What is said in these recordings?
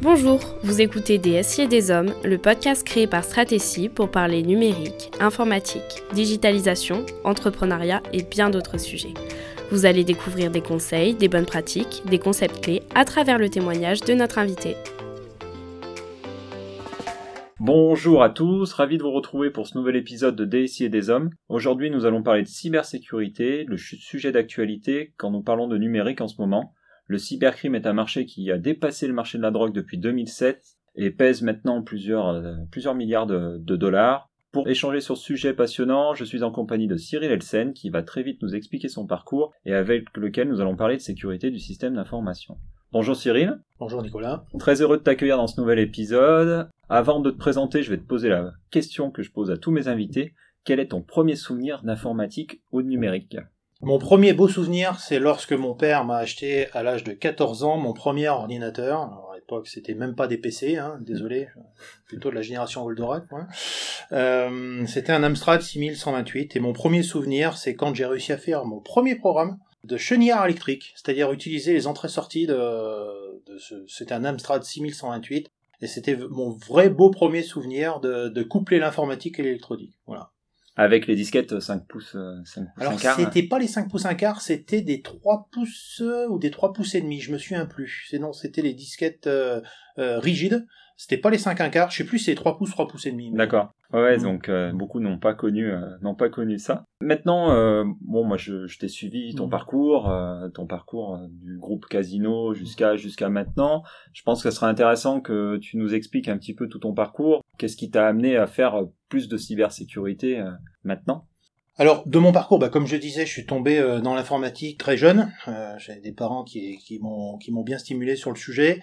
Bonjour, vous écoutez Des et des Hommes, le podcast créé par Stratégie pour parler numérique, informatique, digitalisation, entrepreneuriat et bien d'autres sujets. Vous allez découvrir des conseils, des bonnes pratiques, des concepts clés à travers le témoignage de notre invité. Bonjour à tous, ravi de vous retrouver pour ce nouvel épisode de DSI et des hommes. Aujourd'hui, nous allons parler de cybersécurité, le sujet d'actualité quand nous parlons de numérique en ce moment. Le cybercrime est un marché qui a dépassé le marché de la drogue depuis 2007 et pèse maintenant plusieurs, euh, plusieurs milliards de, dollars. Pour échanger sur ce sujet passionnant, je suis en compagnie de Cyril Elsen qui va très vite nous expliquer son parcours et avec lequel nous allons parler de sécurité du système d'information. Bonjour Cyril. Bonjour Nicolas. Très heureux de t'accueillir dans ce nouvel épisode. Avant de te présenter, je vais te poser la question que je pose à tous mes invités. Quel est ton premier souvenir d'informatique ou de numérique? Mon premier beau souvenir, c'est lorsque mon père m'a acheté à l'âge de 14 ans mon premier ordinateur. à l'époque, c'était même pas des PC, hein, désolé, plutôt de la génération Goldorak. Euh, c'était un Amstrad 6128 et mon premier souvenir, c'est quand j'ai réussi à faire mon premier programme de chenillard électrique, c'est-à-dire utiliser les entrées-sorties de, de ce, c'était un Amstrad 6128 et c'était mon vrai beau premier souvenir de, de coupler l'informatique et l'électronique. Voilà. Avec les disquettes 5 pouces, 5 euh, pouces Alors, c'était pas les 5 pouces 1 quart, c'était des 3 pouces euh, ou des 3 pouces et demi, je me souviens plus. Sinon, c'était les disquettes euh, rigides. C'était pas les 5 1 quart, je sais plus, c'est 3 pouces, 3 pouces et demi. D'accord. Ouais, mm. donc euh, beaucoup n'ont pas connu euh, n'ont pas connu ça. Maintenant, euh, bon, moi je, je t'ai suivi ton mm. parcours, ton parcours du groupe Casino jusqu'à jusqu'à maintenant. Je pense que ce serait intéressant que tu nous expliques un petit peu tout ton parcours. Qu'est-ce qui t'a amené à faire plus de cybersécurité maintenant? Alors, de mon parcours, bah, comme je disais, je suis tombé dans l'informatique très jeune. Euh, J'ai des parents qui m'ont bien stimulé sur le sujet.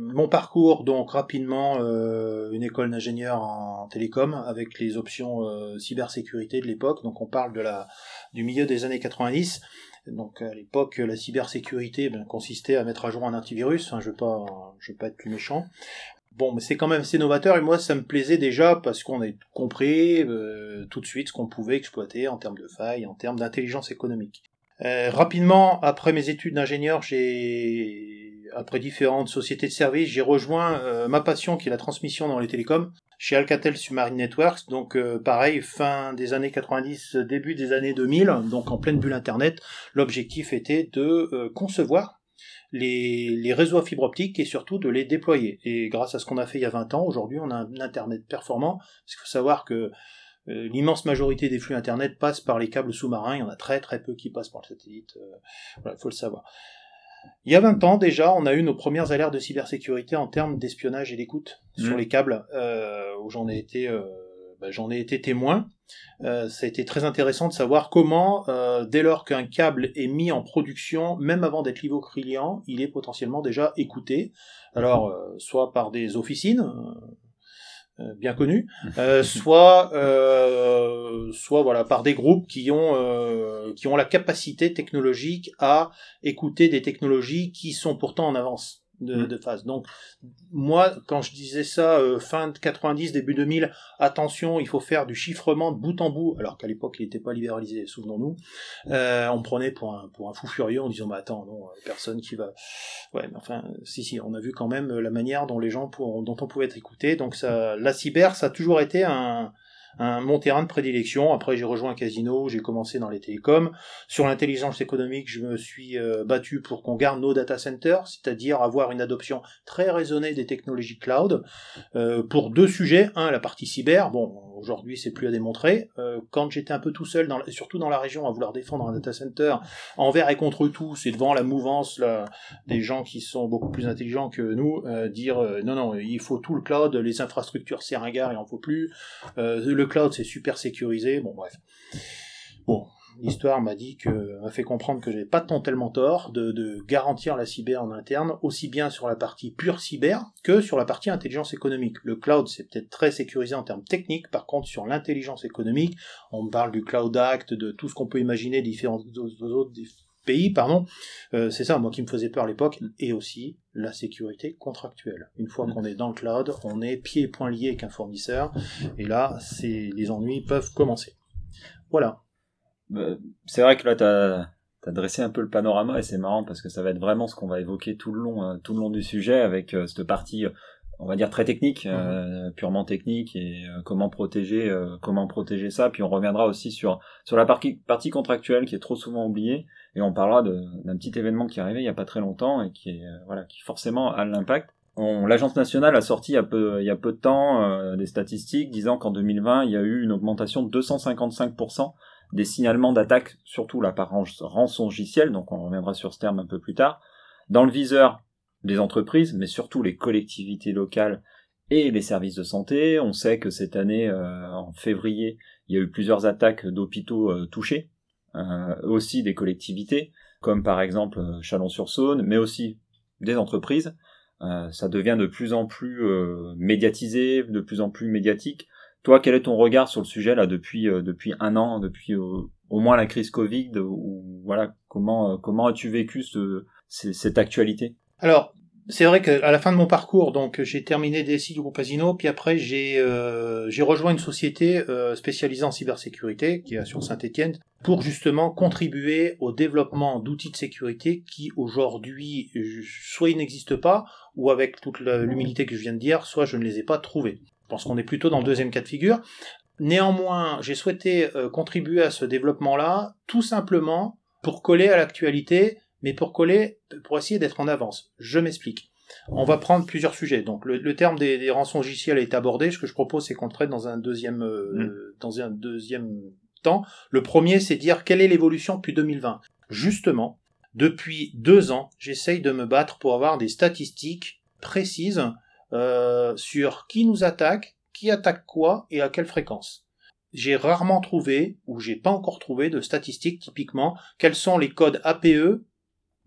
Mon parcours, donc rapidement, euh, une école d'ingénieur en télécom avec les options euh, cybersécurité de l'époque. Donc on parle de la, du milieu des années 90. Donc à l'époque, la cybersécurité ben, consistait à mettre à jour un antivirus. Enfin, je ne veux, veux pas être plus méchant. Bon, mais c'est quand même assez novateur et moi ça me plaisait déjà parce qu'on a compris euh, tout de suite ce qu'on pouvait exploiter en termes de failles, en termes d'intelligence économique. rapidement, après mes études d'ingénieur, j'ai après différentes sociétés de services, j'ai rejoint euh, ma passion qui est la transmission dans les télécoms chez Alcatel Submarine Networks. Donc euh, pareil, fin des années 90, début des années 2000, donc en pleine bulle Internet, l'objectif était de euh, concevoir les, réseaux à fibre optique et surtout de les déployer. Et grâce à ce qu'on a fait il y a 20 ans, aujourd'hui on a un Internet performant. Parce qu'il faut savoir que l'immense majorité des flux Internet passent par les câbles sous-marins, il y en a très très peu qui passent par le satellite. il faut le savoir. Il y a 20 ans déjà, on a eu nos premières alertes de cybersécurité en termes d'espionnage et d'écoute sur mmh. les câbles, euh, où j'en ai été, euh, bah, j'en ai été témoin. Euh, ça a été très intéressant de savoir comment, dès lors qu'un câble est mis en production, même avant d'être livré au client, il est potentiellement déjà écouté. Alors, soit par des officines, bien connu, euh, soit euh, soit voilà par des groupes qui ont qui ont la capacité technologique à écouter des technologies qui sont pourtant en avance de, mm. de phase. Donc moi, quand je disais ça euh, fin de 90, début 2000, attention, il faut faire du chiffrement de bout en bout, alors qu'à l'époque il n'était pas libéralisé, souvenons-nous. Euh, on me prenait pour un pour un fou furieux en disant bah attends non, euh, personne qui va. Ouais, mais enfin si si, on a vu quand même la manière dont les gens pour, dont on pouvait être écouté. Donc ça, la cyber, ça a toujours été un mon terrain de prédilection. Après, j'ai rejoint un casino, j'ai commencé dans les télécoms. Sur l'intelligence économique, je me suis euh, battu pour qu'on garde nos data centers, c'est-à-dire avoir une adoption très raisonnée des technologies cloud, euh, pour deux sujets. Un, la partie cyber. Bon, aujourd'hui, c'est plus à démontrer. Euh, quand j'étais un peu tout seul, surtout dans la région, à vouloir défendre un data center envers et contre tout, c'est devant la mouvance des gens qui sont beaucoup plus intelligents que nous, dire non, non, il faut tout le cloud, les infrastructures, c'est ringard, il en faut plus. Cloud c'est super sécurisé, bon bref. Bon, l'histoire m'a dit que m'a fait comprendre que j'avais pas tant tellement tort de, garantir la cyber en interne, aussi bien sur la partie pure cyber que sur la partie intelligence économique. Le cloud c'est peut-être très sécurisé en termes techniques, par contre sur l'intelligence économique, on parle du cloud act, de tout ce qu'on peut imaginer différents autres pays, pardon, euh, c'est ça moi qui me faisait peur à l'époque, et aussi la sécurité contractuelle. Une fois mm. qu'on est dans le cloud, on est pieds et poings liés avec un fournisseur, et là, c'est les ennuis peuvent commencer. Voilà. Bah, c'est vrai que là, tu as, as dressé un peu le panorama et c'est marrant parce que ça va être vraiment ce qu'on va évoquer tout le long, tout le long du sujet avec cette partie on va dire très technique, mhm. euh, purement technique et euh, comment protéger, euh, comment protéger ça. Puis on reviendra aussi sur sur la partie partie contractuelle qui est trop souvent oubliée et on parlera d'un petit événement qui est arrivé il y a pas très longtemps et qui est voilà qui forcément a l'impact. L'agence nationale a sorti il y a peu il y a peu de temps des statistiques disant qu'en 2020 il y a eu une augmentation de 255% des signalements d'attaques, surtout là par rançongiciel, donc on reviendra sur ce terme un peu plus tard. Dans le viseur, des entreprises, mais surtout les collectivités locales et les services de santé. On sait que cette année, euh, en février, il y a eu plusieurs attaques d'hôpitaux euh, touchés, euh, aussi des collectivités, comme par exemple Chalon-sur-Saône, mais aussi des entreprises. ça devient de plus en plus médiatisé, de plus en plus médiatique. Toi, quel est ton regard sur le sujet là depuis depuis un an, depuis au moins la crise Covid, ou voilà comment comment as-tu vécu ce, cette actualité? Alors, c'est vrai qu'à la fin de mon parcours, donc j'ai terminé DSI du groupe Asino, puis après j'ai euh, rejoint une société euh, spécialisée en cybersécurité qui est sur Saint-Étienne pour justement contribuer au développement d'outils de sécurité qui aujourd'hui soit ils n'existent pas ou avec toute l'humilité que je viens de dire, soit je ne les ai pas trouvés. Je pense qu'on est plutôt dans le deuxième cas de figure. Néanmoins, j'ai souhaité euh, contribuer à ce développement-là tout simplement pour coller à l'actualité mais pour coller, pour essayer d'être en avance. Je m'explique. On va prendre plusieurs sujets. Donc le, terme des, des rançongiciels est abordé. Ce que je propose, c'est qu'on le traite dans un deuxième, euh, mm. dans un deuxième temps. Le premier, c'est dire quelle est l'évolution depuis 2020. Justement, depuis deux ans, j'essaye de me battre pour avoir des statistiques précises euh, sur qui nous attaque, qui attaque quoi et à quelle fréquence. J'ai rarement trouvé, ou j'ai pas encore trouvé, de statistiques typiquement, quels sont les codes APE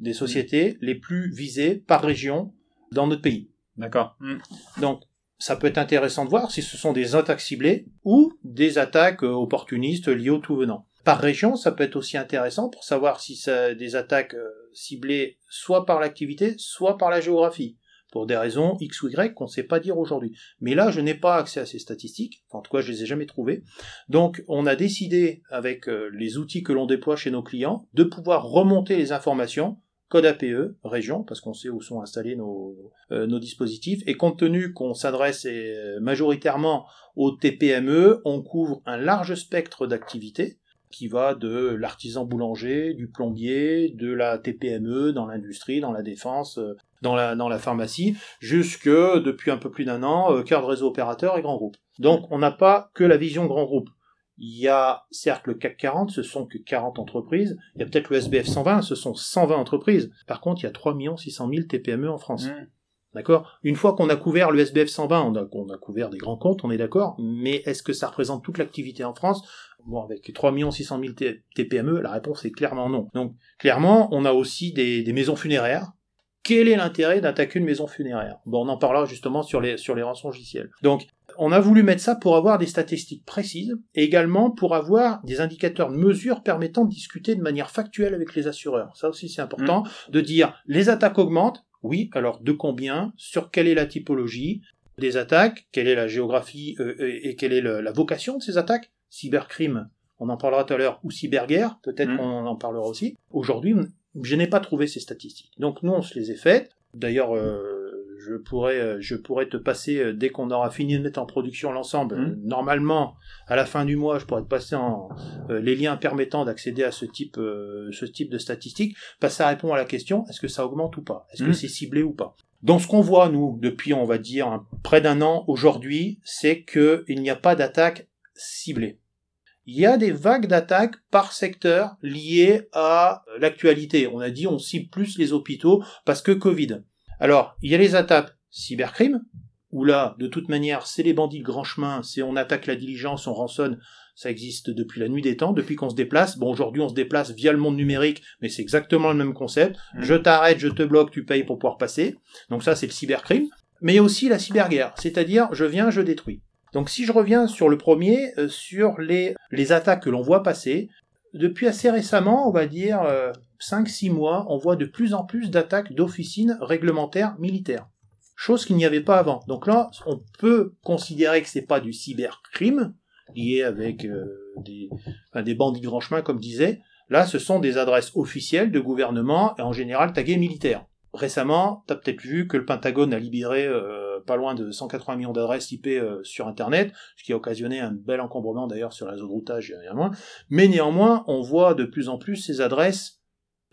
des sociétés les plus visées par région dans notre pays. D'accord. Mm. Donc, ça peut être intéressant de voir si ce sont des attaques ciblées ou des attaques euh, opportunistes liées au tout venant. Par région, ça peut être aussi intéressant pour savoir si c'est des attaques euh, ciblées soit par l'activité, soit par la géographie pour des raisons X ou Y qu'on ne sait pas dire aujourd'hui. Mais là, je n'ai pas accès à ces statistiques, en tout cas, je les ai jamais trouvées. Donc, on a décidé, avec euh, les outils que l'on déploie chez nos clients, de pouvoir remonter les informations code APE, région, parce qu'on sait où sont installés nos, euh, dispositifs, et compte tenu qu'on s'adresse euh, majoritairement aux TPME, on couvre un large spectre d'activités, qui va de l'artisan boulanger, du plombier, de la TPME dans l'industrie, dans la défense, euh, dans la, dans la pharmacie, jusque, depuis un peu plus d'un an, cœur de réseau opérateur et grand groupe. Donc on n'a pas que la vision grand groupe. Il y a certes le CAC 40, ce sont que 40 entreprises. Il y a peut-être le SBF 120, ce sont 120 entreprises. Par contre, il y a 3 600 000 TPME en France. Mmh. D'accord? Une fois qu'on a couvert le SBF 120, on a, on a couvert des grands comptes, on est d'accord, mais est-ce que ça représente toute l'activité en France? Bon, avec 3 600 000 TPME, la réponse est clairement non. Donc, clairement, on a aussi des, des maisons funéraires. Quel est l'intérêt d'attaquer une maison funéraire? Bon, on en parlera justement sur les, sur les. Donc, on a voulu mettre ça pour avoir des statistiques précises et également pour avoir des indicateurs de mesure permettant de discuter de manière factuelle avec les assureurs. Ça aussi c'est important mmh. de dire les attaques augmentent. Oui, alors de combien? Sur quelle est la typologie des attaques? Quelle est la géographie euh, et quelle est la vocation de ces attaques? Cybercrime, on en parlera tout à l'heure, ou cyberguerre, peut-être mmh. qu'on en parlera aussi. Aujourd'hui, je n'ai pas trouvé ces statistiques. Donc nous, on se les a faites. D'ailleurs, euh, je pourrais, euh, je pourrais te passer euh, dès qu'on aura fini de mettre en production l'ensemble. Mmh. Normalement, à la fin du mois, je pourrais te passer en, euh, les liens permettant d'accéder à ce type, ce type de statistiques, parce que ça répond à la question est-ce que ça augmente ou pas? Est-ce que mmh. c'est ciblé ou pas? Dans ce qu'on voit nous depuis, on va dire près d'un an aujourd'hui, c'est que il n'y a pas d'attaque ciblée. Il y a des vagues d'attaques par secteur liées à l'actualité. On a dit on cible plus les hôpitaux parce que Covid. Alors, il y a les attaques cybercrime, où là, de toute manière, c'est les bandits de grand chemin, c'est on attaque la diligence, on rançonne, ça existe depuis la nuit des temps, depuis qu'on se déplace. Bon, aujourd'hui, on se déplace via le monde numérique, mais c'est exactement le même concept. Mmh. Je t'arrête, je te bloque, tu payes pour pouvoir passer. Donc ça, c'est le cybercrime. Mais il y a aussi la cyberguerre, c'est-à-dire je viens, je détruis. Donc si je reviens sur le premier, euh, sur les, les attaques que l'on voit passer, depuis assez récemment, on va dire euh, 5-6 mois, on voit de plus en plus d'attaques d'officines réglementaires militaires. Chose qu'il n'y avait pas avant. Donc là, on peut considérer que c'est pas du cybercrime, lié avec euh, des, bandits de grand chemin, comme disait. Là, ce sont des adresses officielles de gouvernement et en général taguées militaires. Récemment, tu as peut-être vu que le Pentagone a libéré euh, pas loin de 180 millions d'adresses IP euh, sur Internet, ce qui a occasionné un bel encombrement d'ailleurs sur les réseau de routage. Mais néanmoins, on voit de plus en plus ces adresses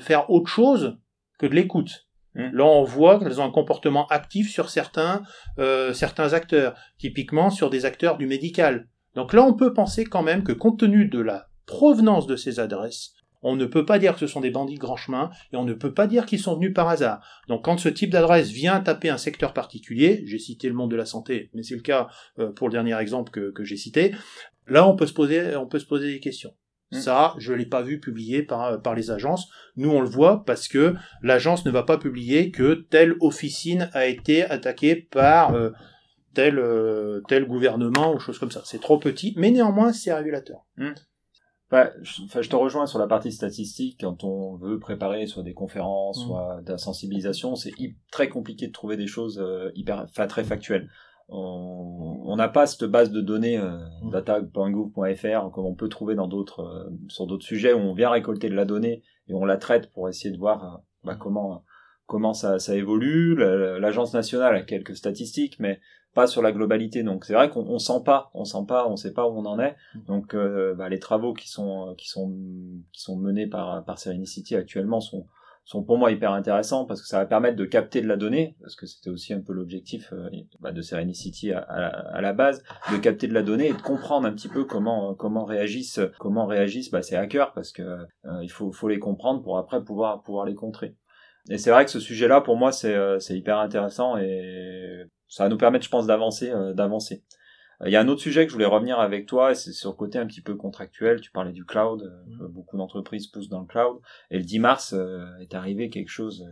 faire autre chose que de l'écoute. Mmh. Là, on voit qu'elles ont un comportement actif sur certains, euh, certains acteurs, typiquement sur des acteurs du médical. Donc là, on peut penser quand même que compte tenu de la provenance de ces adresses, on ne peut pas dire que ce sont des bandits de grand chemin et on ne peut pas dire qu'ils sont venus par hasard. Donc quand ce type d'adresse vient taper un secteur particulier, j'ai cité le monde de la santé, mais c'est le cas euh, pour le dernier exemple que, j'ai cité, là on peut se poser, on peut se poser des questions. Mmh. Ça, je l'ai pas vu publié par, par les agences. Nous, on le voit parce que l'agence ne va pas publier que telle officine a été attaquée par euh, tel, euh, tel gouvernement ou chose comme ça. C'est trop petit, mais néanmoins, c'est révélateur. Mmh. Bah, je, enfin, je te rejoins sur la partie statistique. Quand on veut préparer soit des conférences, mmh. soit de la sensibilisation, c'est très compliqué de trouver des choses euh, hyper, très factuelles. On n'a pas cette base de données euh, data.gouv.fr comme on peut trouver dans d'autres euh, sur d'autres sujets où on vient récolter de la donnée et on la traite pour essayer de voir euh, bah, comment comment ça, ça évolue. L'agence nationale a quelques statistiques, mais pas sur la globalité. Donc c'est vrai qu'on on sent pas, on sent pas, on sait pas où on en est. Donc euh, bah, les travaux qui sont qui sont qui sont menés par par Serenicity actuellement sont sont pour moi hyper intéressants parce que ça va permettre de capter de la donnée parce que c'était aussi un peu l'objectif euh, bah, de Serenicity à, à, la base de capter de la donnée et de comprendre un petit peu comment comment réagissent comment réagissent bah, ces hackers parce que euh, il faut faut les comprendre pour après pouvoir pouvoir les contrer. Et c'est vrai que ce sujet-là, pour moi, c'est c'est hyper intéressant et ça va nous permettre, je pense, d'avancer, euh, d'avancer. Euh, il y a un autre sujet que je voulais revenir avec toi, c'est sur le côté un petit peu contractuel. Tu parlais du cloud, euh, mmh. beaucoup d'entreprises poussent dans le cloud. Et le 10 mars est arrivé quelque chose,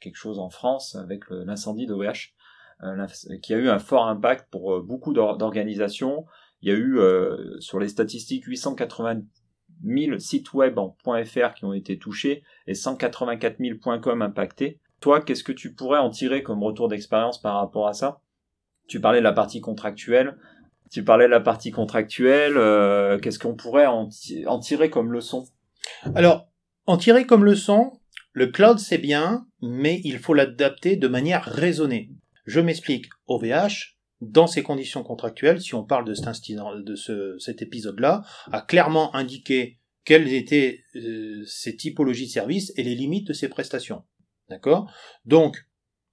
quelque chose en France avec l'incendie d'OVH, qui a eu un fort impact pour beaucoup d'organisations. Il y a eu sur les statistiques 880 000 sites web en .fr qui ont été touchés et 184 000 .com impactés. Toi, qu'est-ce que tu pourrais en tirer comme retour d'expérience par rapport à ça? Tu parlais de la partie contractuelle. Tu parlais de la partie contractuelle. Euh, qu'est-ce qu'on pourrait en, tirer comme leçon? Alors, en tirer comme leçon, le cloud c'est bien, mais il faut l'adapter de manière raisonnée. Je m'explique. OVH, dans ses conditions contractuelles, si on parle de cet, de cet épisode-là, a clairement indiqué quelles étaient euh, ces typologies de services et les limites de ses prestations. D'accord? Donc,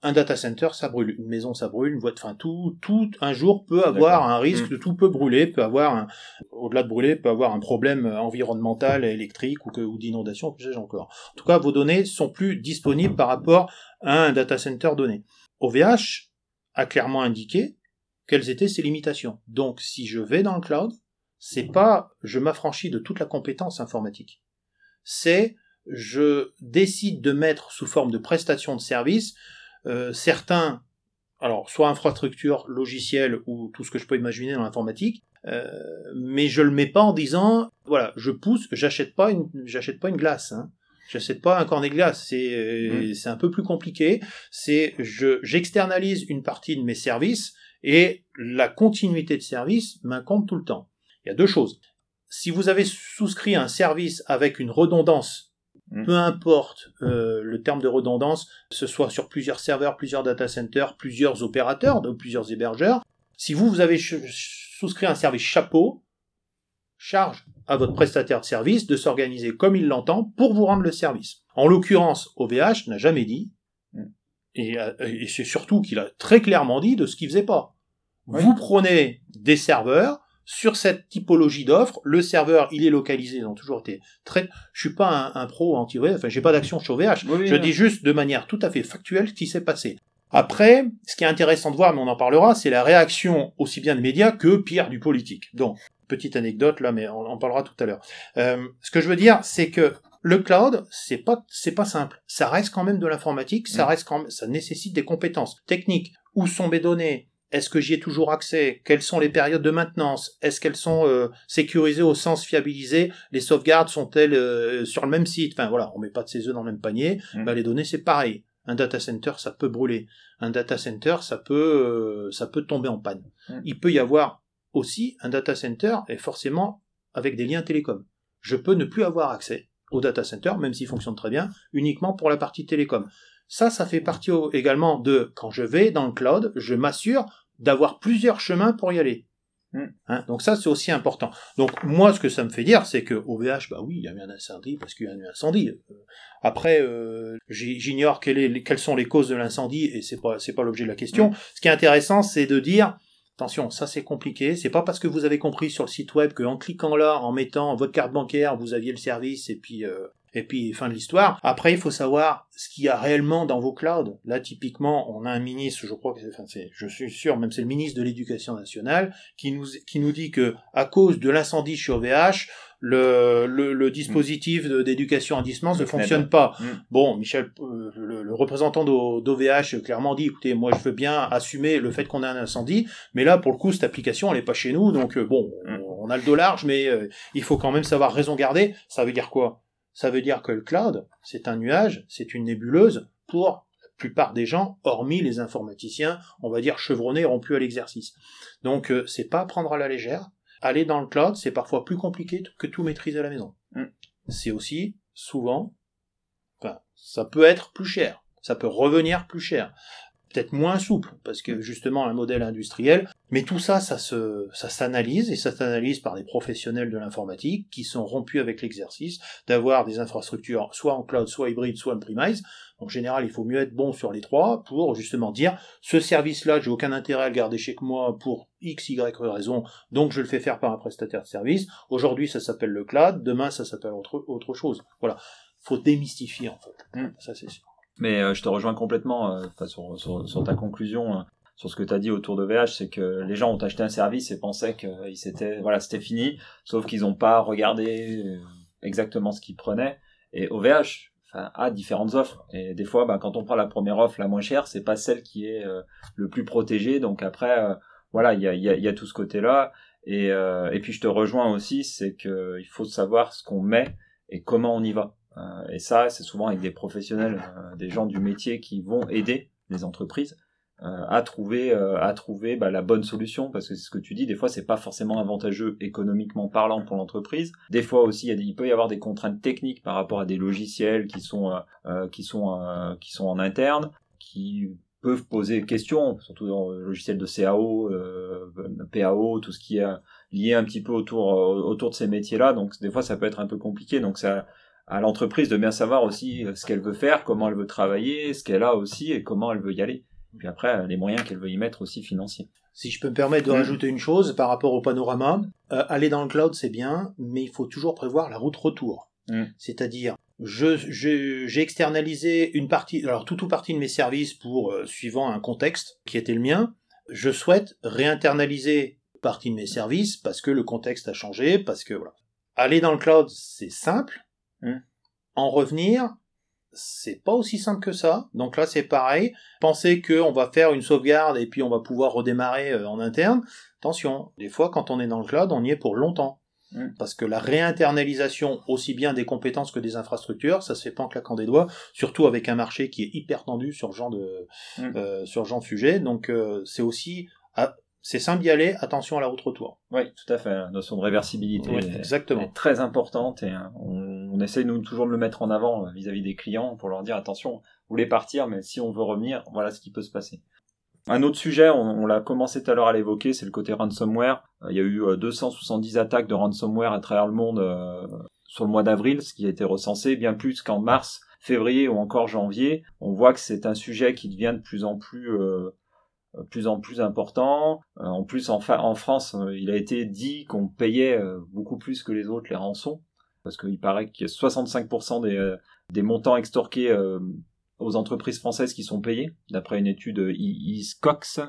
un data center, ça brûle. Une maison, ça brûle. Une voie de, fin, tout, tout, un jour peut avoir un risque mmh. de tout peut brûler, peut avoir au-delà de brûler, peut avoir un problème environnemental, électrique ou, ou d'inondation, que sais encore. En tout cas, vos données sont plus disponibles par rapport à un data center donné. OVH a clairement indiqué quelles étaient ses limitations. Donc, si je vais dans le cloud, c'est pas je m'affranchis de toute la compétence informatique. C'est je décide de mettre sous forme de prestation de service euh, certains, alors soit infrastructure logicielle ou tout ce que je peux imaginer dans l'informatique, euh, mais je le mets pas en disant voilà je pousse, j'achète pas une, j'achète pas une glace. Hein. J'achète pas un cornet de glace, c'est mmh. c'est un peu plus compliqué. C'est je j'externalise une partie de mes services et la continuité de service m'incombe tout le temps. Il y a deux choses. Si vous avez souscrit un service avec une redondance Mm. Peu importe euh, le terme de redondance, que ce soit sur plusieurs serveurs, plusieurs data centers, plusieurs opérateurs, donc plusieurs hébergeurs, si vous, vous avez souscrit un service chapeau, charge à votre prestataire de service de s'organiser comme il l'entend pour vous rendre le service. En l'occurrence, OVH n'a jamais dit, mm. euh, et, c'est surtout qu'il a très clairement dit de ce qu'il faisait pas. Vous prenez des serveurs, sur cette typologie d'offres, le serveur, il est localisé, ils ont toujours été très, je suis pas un, pro anti enfin, j'ai pas d'action sur VH. je dis juste de manière tout à fait factuelle ce qui s'est passé. Après, ce qui est intéressant de voir, mais on en parlera, c'est la réaction aussi bien des médias que pire du politique. Donc, petite anecdote là, mais on en parlera tout à l'heure. Euh, ce que je veux dire, c'est que le cloud, c'est pas, c'est pas simple. Ça reste quand même de l'informatique, ça mm. reste quand même, ça nécessite des compétences techniques. Où sont mes données est-ce que j'y ai toujours accès? Quelles sont les périodes de maintenance? Est-ce qu'elles sont euh, sécurisées au sens fiabilisé? Les sauvegardes sont-elles euh, sur le même site? Enfin voilà, on met pas de ses œufs dans le même panier. Mmh. Bah, les données c'est pareil. Un data center ça peut brûler. Un data center ça peut euh, ça peut tomber en panne. Mmh. Il peut y avoir aussi un data center et forcément avec des liens télécom. Je peux ne plus avoir accès au data center, même s'il fonctionne très bien, uniquement pour la partie télécom. Ça, ça fait partie également de quand je vais dans le cloud, je m'assure d'avoir plusieurs chemins pour y aller. Hmm. Hein, donc ça, c'est aussi important. Donc moi, ce que ça me fait dire, c'est que OVH, bah oui, il y a eu un incendie parce qu'il y a eu un incendie. Euh, après, euh, j'ignore quelles sont les causes de l'incendie et c'est pas c'est pas l'objet de la question. Hmm. Ce qui est intéressant, c'est de dire Attention, ça c'est compliqué. C'est pas parce que vous avez compris sur le site web qu'en cliquant là, en mettant votre carte bancaire, vous aviez le service et puis euh, et puis fin de l'histoire. Après, il faut savoir ce qu'il y a réellement dans vos clouds. Là, typiquement, on a un ministre, je crois que c'est, enfin, c'est, je suis sûr, même c'est le ministre de l'Éducation nationale, qui nous qui nous dit que à cause de l'incendie chez OVH, le, le, le dispositif d'éducation à distance ne fonctionne pas. Mm. Bon, Michel, euh, le, représentant d'OVH clairement dit, écoutez, moi je veux bien assumer le fait qu'on a un incendie, mais là pour le coup cette application elle est pas chez nous, donc euh, bon, mm. on a le dos large, mais euh, il faut quand même savoir raison garder. Ça veut dire quoi? Ça veut dire que le cloud, c'est un nuage, c'est une nébuleuse pour la plupart des gens, hormis les informaticiens, on va dire chevronnés, rompus à l'exercice. Donc c'est pas prendre à la légère, aller dans le cloud, c'est parfois plus compliqué que tout maîtriser à la maison. Mm. C'est aussi souvent, enfin, ça peut être plus cher, ça peut revenir plus cher, peut-être moins souple parce que justement un modèle industriel. Mais tout ça, ça se, ça s'analyse et ça s'analyse par des professionnels de l'informatique qui sont rompus avec l'exercice d'avoir des infrastructures soit en cloud, soit hybride, soit on-premise en général, il faut mieux être bon sur les trois pour justement dire ce service-là, j'ai aucun intérêt à le garder chez moi pour X, Y raison, donc je le fais faire par un prestataire de service. Aujourd'hui, ça s'appelle le cloud, demain, ça s'appelle autre, autre chose. Voilà. Faut démystifier, en fait. Hmm. Ça, c'est sûr. Mais euh, je te rejoins complètement euh, sur, sur, ta conclusion. Euh, sur ce que tu as dit autour de VH, c'est que les gens ont acheté un service et pensaient que c'était voilà, c'était fini, sauf qu'ils n'ont pas regardé exactement ce qu'ils prenaient. Et OVH, enfin, a différentes offres. Et des fois, bah, quand on prend la première offre, la moins chère, c'est pas celle qui est euh, le plus protégée. Donc après, euh, voilà, il y a, y, a, y a, tout ce côté-là. Et, euh, et puis je te rejoins aussi, c'est qu'il faut savoir ce qu'on met et comment on y va. Et ça, c'est souvent avec des professionnels, des gens du métier qui vont aider les entreprises euh, à trouver euh, à trouver bah, la bonne solution. Parce que c'est ce que tu dis des fois c'est pas forcément avantageux économiquement parlant pour l'entreprise. Des fois aussi il, peut y avoir des contraintes techniques par rapport à des logiciels qui sont euh, qui sont qui sont en interne qui peuvent poser questions surtout dans le logiciel de CAO PAO tout ce qui est lié un petit peu autour autour de ces métiers là donc des fois ça peut être un peu compliqué. Donc ça à l'entreprise de bien savoir aussi ce qu'elle veut faire, comment elle veut travailler, ce qu'elle a aussi et comment elle veut y aller. Puis après, les moyens qu'elle veut y mettre aussi financiers. Si je peux me permettre de rajouter une chose par rapport au panorama, euh, aller dans le cloud c'est bien, mais il faut toujours prévoir la route retour. Mm. C'est-à-dire, je, j'ai externalisé une partie, alors tout ou partie de mes services pour euh, suivant un contexte qui était le mien. Je souhaite réinternaliser partie de mes services parce que le contexte a changé, parce que voilà. Aller dans le cloud c'est simple. Mm. En revenir, c'est pas aussi simple que ça. Donc là, c'est pareil. Pensez qu'on va faire une sauvegarde et puis on va pouvoir redémarrer euh, en interne. Attention, des fois, quand on est dans le cloud, on y est pour longtemps. Mm. Parce que la réinternalisation, aussi bien des compétences que des infrastructures, ça se fait pas en claquant des doigts, surtout avec un marché qui est hyper tendu sur ce genre de, mm. euh, sur genre de sujet. Donc, euh, c'est aussi, c'est simple d'y aller, attention à la route retour. Oui, tout à fait. La notion de réversibilité exactement. est très importante et on on essaie nous toujours de le mettre en avant euh, vis-à-vis des clients pour leur dire attention, vous voulez partir, mais si on veut revenir, voilà ce qui peut se passer. Un autre sujet, on, l'a commencé tout à l'heure à l'évoquer, c'est le côté ransomware. Euh, il y a eu 270 euh, attaques de ransomware à travers le monde sur le mois d'avril, ce qui a été recensé, bien plus qu'en mars, février ou encore janvier. On voit que c'est un sujet qui devient de plus en plus important. en plus, en France, il a été dit qu'on payait beaucoup plus que les autres les rançons parce qu'il paraît qu'il y a 65% des, euh, montants extorqués euh, aux entreprises françaises qui sont payés, d'après une étude ISCOX.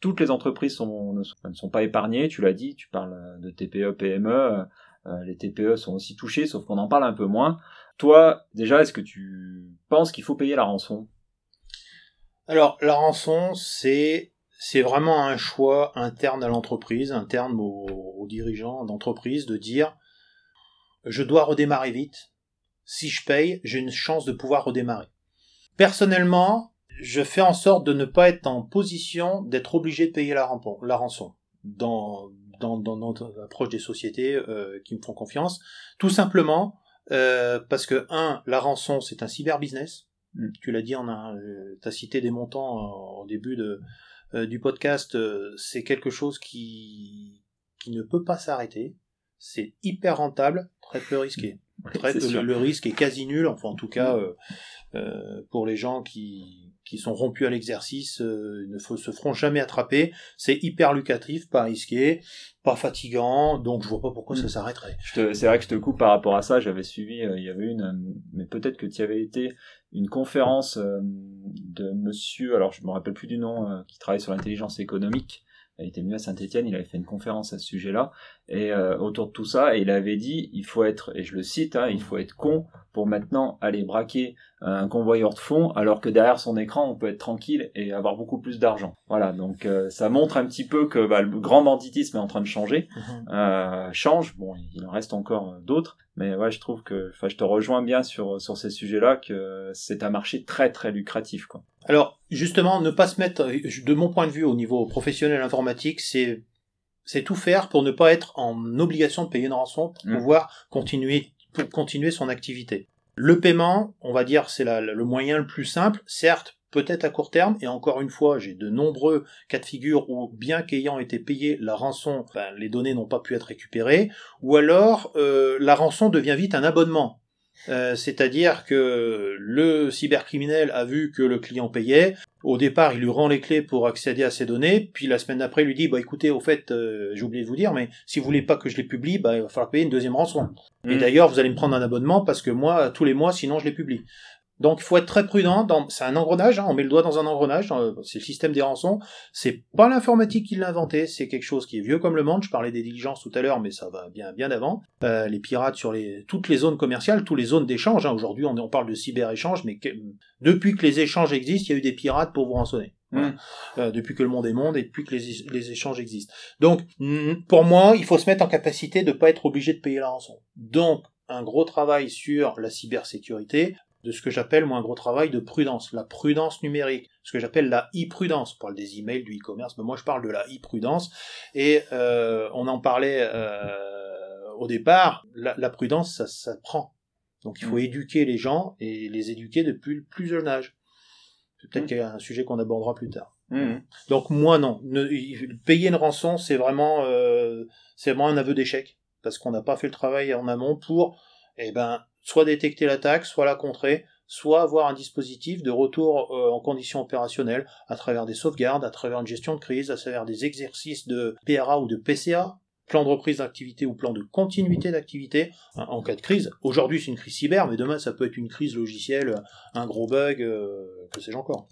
Toutes les entreprises ne, sont, pas épargnées, tu l'as dit, tu parles de TPE, PME, euh, les TPE sont aussi touchés, sauf qu'on en parle un peu moins. Toi, déjà, est-ce que tu penses qu'il faut payer la rançon? Alors, la rançon, c'est c'est vraiment un choix interne à l'entreprise, interne aux dirigeants d'entreprise, de dire je dois redémarrer vite. Si je paye, j'ai une chance de pouvoir redémarrer. Personnellement, je fais en sorte de ne pas être en position d'être obligé de payer la, rançon dans, dans, dans, l'approche des sociétés euh, qui me font confiance. Tout simplement Euh, parce que, un, la rançon, c'est un cyber-business. Mm. Tu l'as dit, euh, t'as cité des montants en, en début de, euh, du podcast. euh, c'est quelque chose qui, qui ne peut pas s'arrêter. C'est hyper rentable, très peu risqué. Très peu- le, le risque est quasi nul, enfin en tout cas euh, euh, pour les gens qui, qui sont rompus à l'exercice, euh, ils ne se feront jamais attraper. C'est hyper lucratif, pas risqué, pas fatigant, donc je vois pas pourquoi ça Mm. s'arrêterait. C'est vrai que je te coupe par rapport à ça. J'avais suivi, euh, il y avait une, mais peut-être que tu y avais été, une conférence de monsieur, alors je me rappelle plus du nom, qui travaille sur l'intelligence économique. Il était venu à Saint-Etienne, il avait fait une conférence à ce sujet-là, et euh, autour de tout ça, et il avait dit, il faut être, et je le cite, hein, il faut être con pour maintenant aller braquer un convoyeur de fonds, alors que derrière son écran, on peut être tranquille et avoir beaucoup plus d'argent. Voilà, donc euh, ça montre un petit peu que bah, le grand banditisme est en train de changer euh, change. Bon, il en reste encore euh, d'autres, mais ouais, je trouve que, enfin, je te rejoins bien sur sur ces sujets-là que c'est un marché très très lucratif, quoi. Alors, justement, ne pas se mettre, euh, de mon point de vue, au niveau professionnel informatique, c'est, c'est tout faire pour ne pas être en obligation de payer une rançon pour Mm. pouvoir continuer, pour continuer son activité. Le paiement, on va dire, c'est le moyen le plus simple, certes, peut-être à court terme, et encore une fois, j'ai de nombreux cas de figure où, bien qu'ayant été payé la rançon, ben, les données n'ont pas pu être récupérées, ou alors, euh, la rançon devient vite un abonnement. Euh, c'est-à-dire que le cybercriminel a vu que le client payait. Au départ, il lui rend les clés pour accéder à ses données, puis la semaine d'après, il lui dit bah écoutez, au fait, euh, j'ai oublié de vous dire, mais si vous voulez pas que je les publie, bah il va falloir payer une deuxième rançon. Et Mm. d'ailleurs, vous allez me prendre un abonnement parce que moi, tous les mois, sinon je les publie. Donc, il faut être très prudent. Dans... C'est un engrenage. hein, on met le doigt dans un engrenage. euh, C'est le système des rançons. C'est pas l'informatique qui l'a inventé. C'est quelque chose qui est vieux comme le monde. Je parlais des diligences tout à l'heure, mais ça va bien, bien avant. Euh, les pirates sur les toutes les zones commerciales, toutes les zones d'échange. hein. Aujourd'hui, on, on parle de cyber-échange, mais que- depuis que les échanges existent, il y a eu des pirates pour vous rançonner. Mm. Euh, depuis que le monde est monde et depuis que les, les échanges existent. Donc, pour moi, il faut se mettre en capacité de pas être obligé de payer la rançon. Donc, un gros travail sur la cybersécurité, de ce que j'appelle moi un gros travail de prudence, la prudence numérique, ce que j'appelle la e-prudence. On parle des emails, du e-commerce, mais moi je parle de la e-prudence. Et euh, on en parlait euh, au départ, la, la prudence, ça s'apprend. Donc il faut Mm. éduquer les gens et les éduquer depuis le plus jeune âge. C'est peut-être Mm. qu'il y a un sujet qu'on abordera plus tard. Mhm. Donc moi non, Ne- payer une rançon c'est vraiment euh, c'est vraiment un aveu d'échec parce qu'on n'a pas fait le travail en amont pour eh ben soit détecter l'attaque, soit la contrer, soit avoir un dispositif de retour euh, en conditions opérationnelles à travers des sauvegardes, à travers une gestion de crise, à travers des exercices de PRA ou de PCA, plan de reprise d'activité ou plan de continuité d'activité hein, en cas de crise. Aujourd'hui c'est une crise cyber, mais demain ça peut être une crise logicielle, un gros bug, euh, que sais-je encore.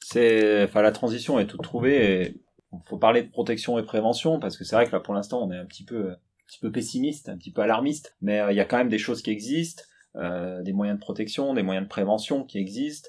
C'est, enfin, la transition est toute trouvée. Et faut parler de protection et prévention parce que c'est vrai que là, pour l'instant, on est un petit peu, un petit peu pessimiste, un petit peu alarmiste, mais euh, il y a quand même des choses qui existent, euh, des moyens de protection, des moyens de prévention qui existent.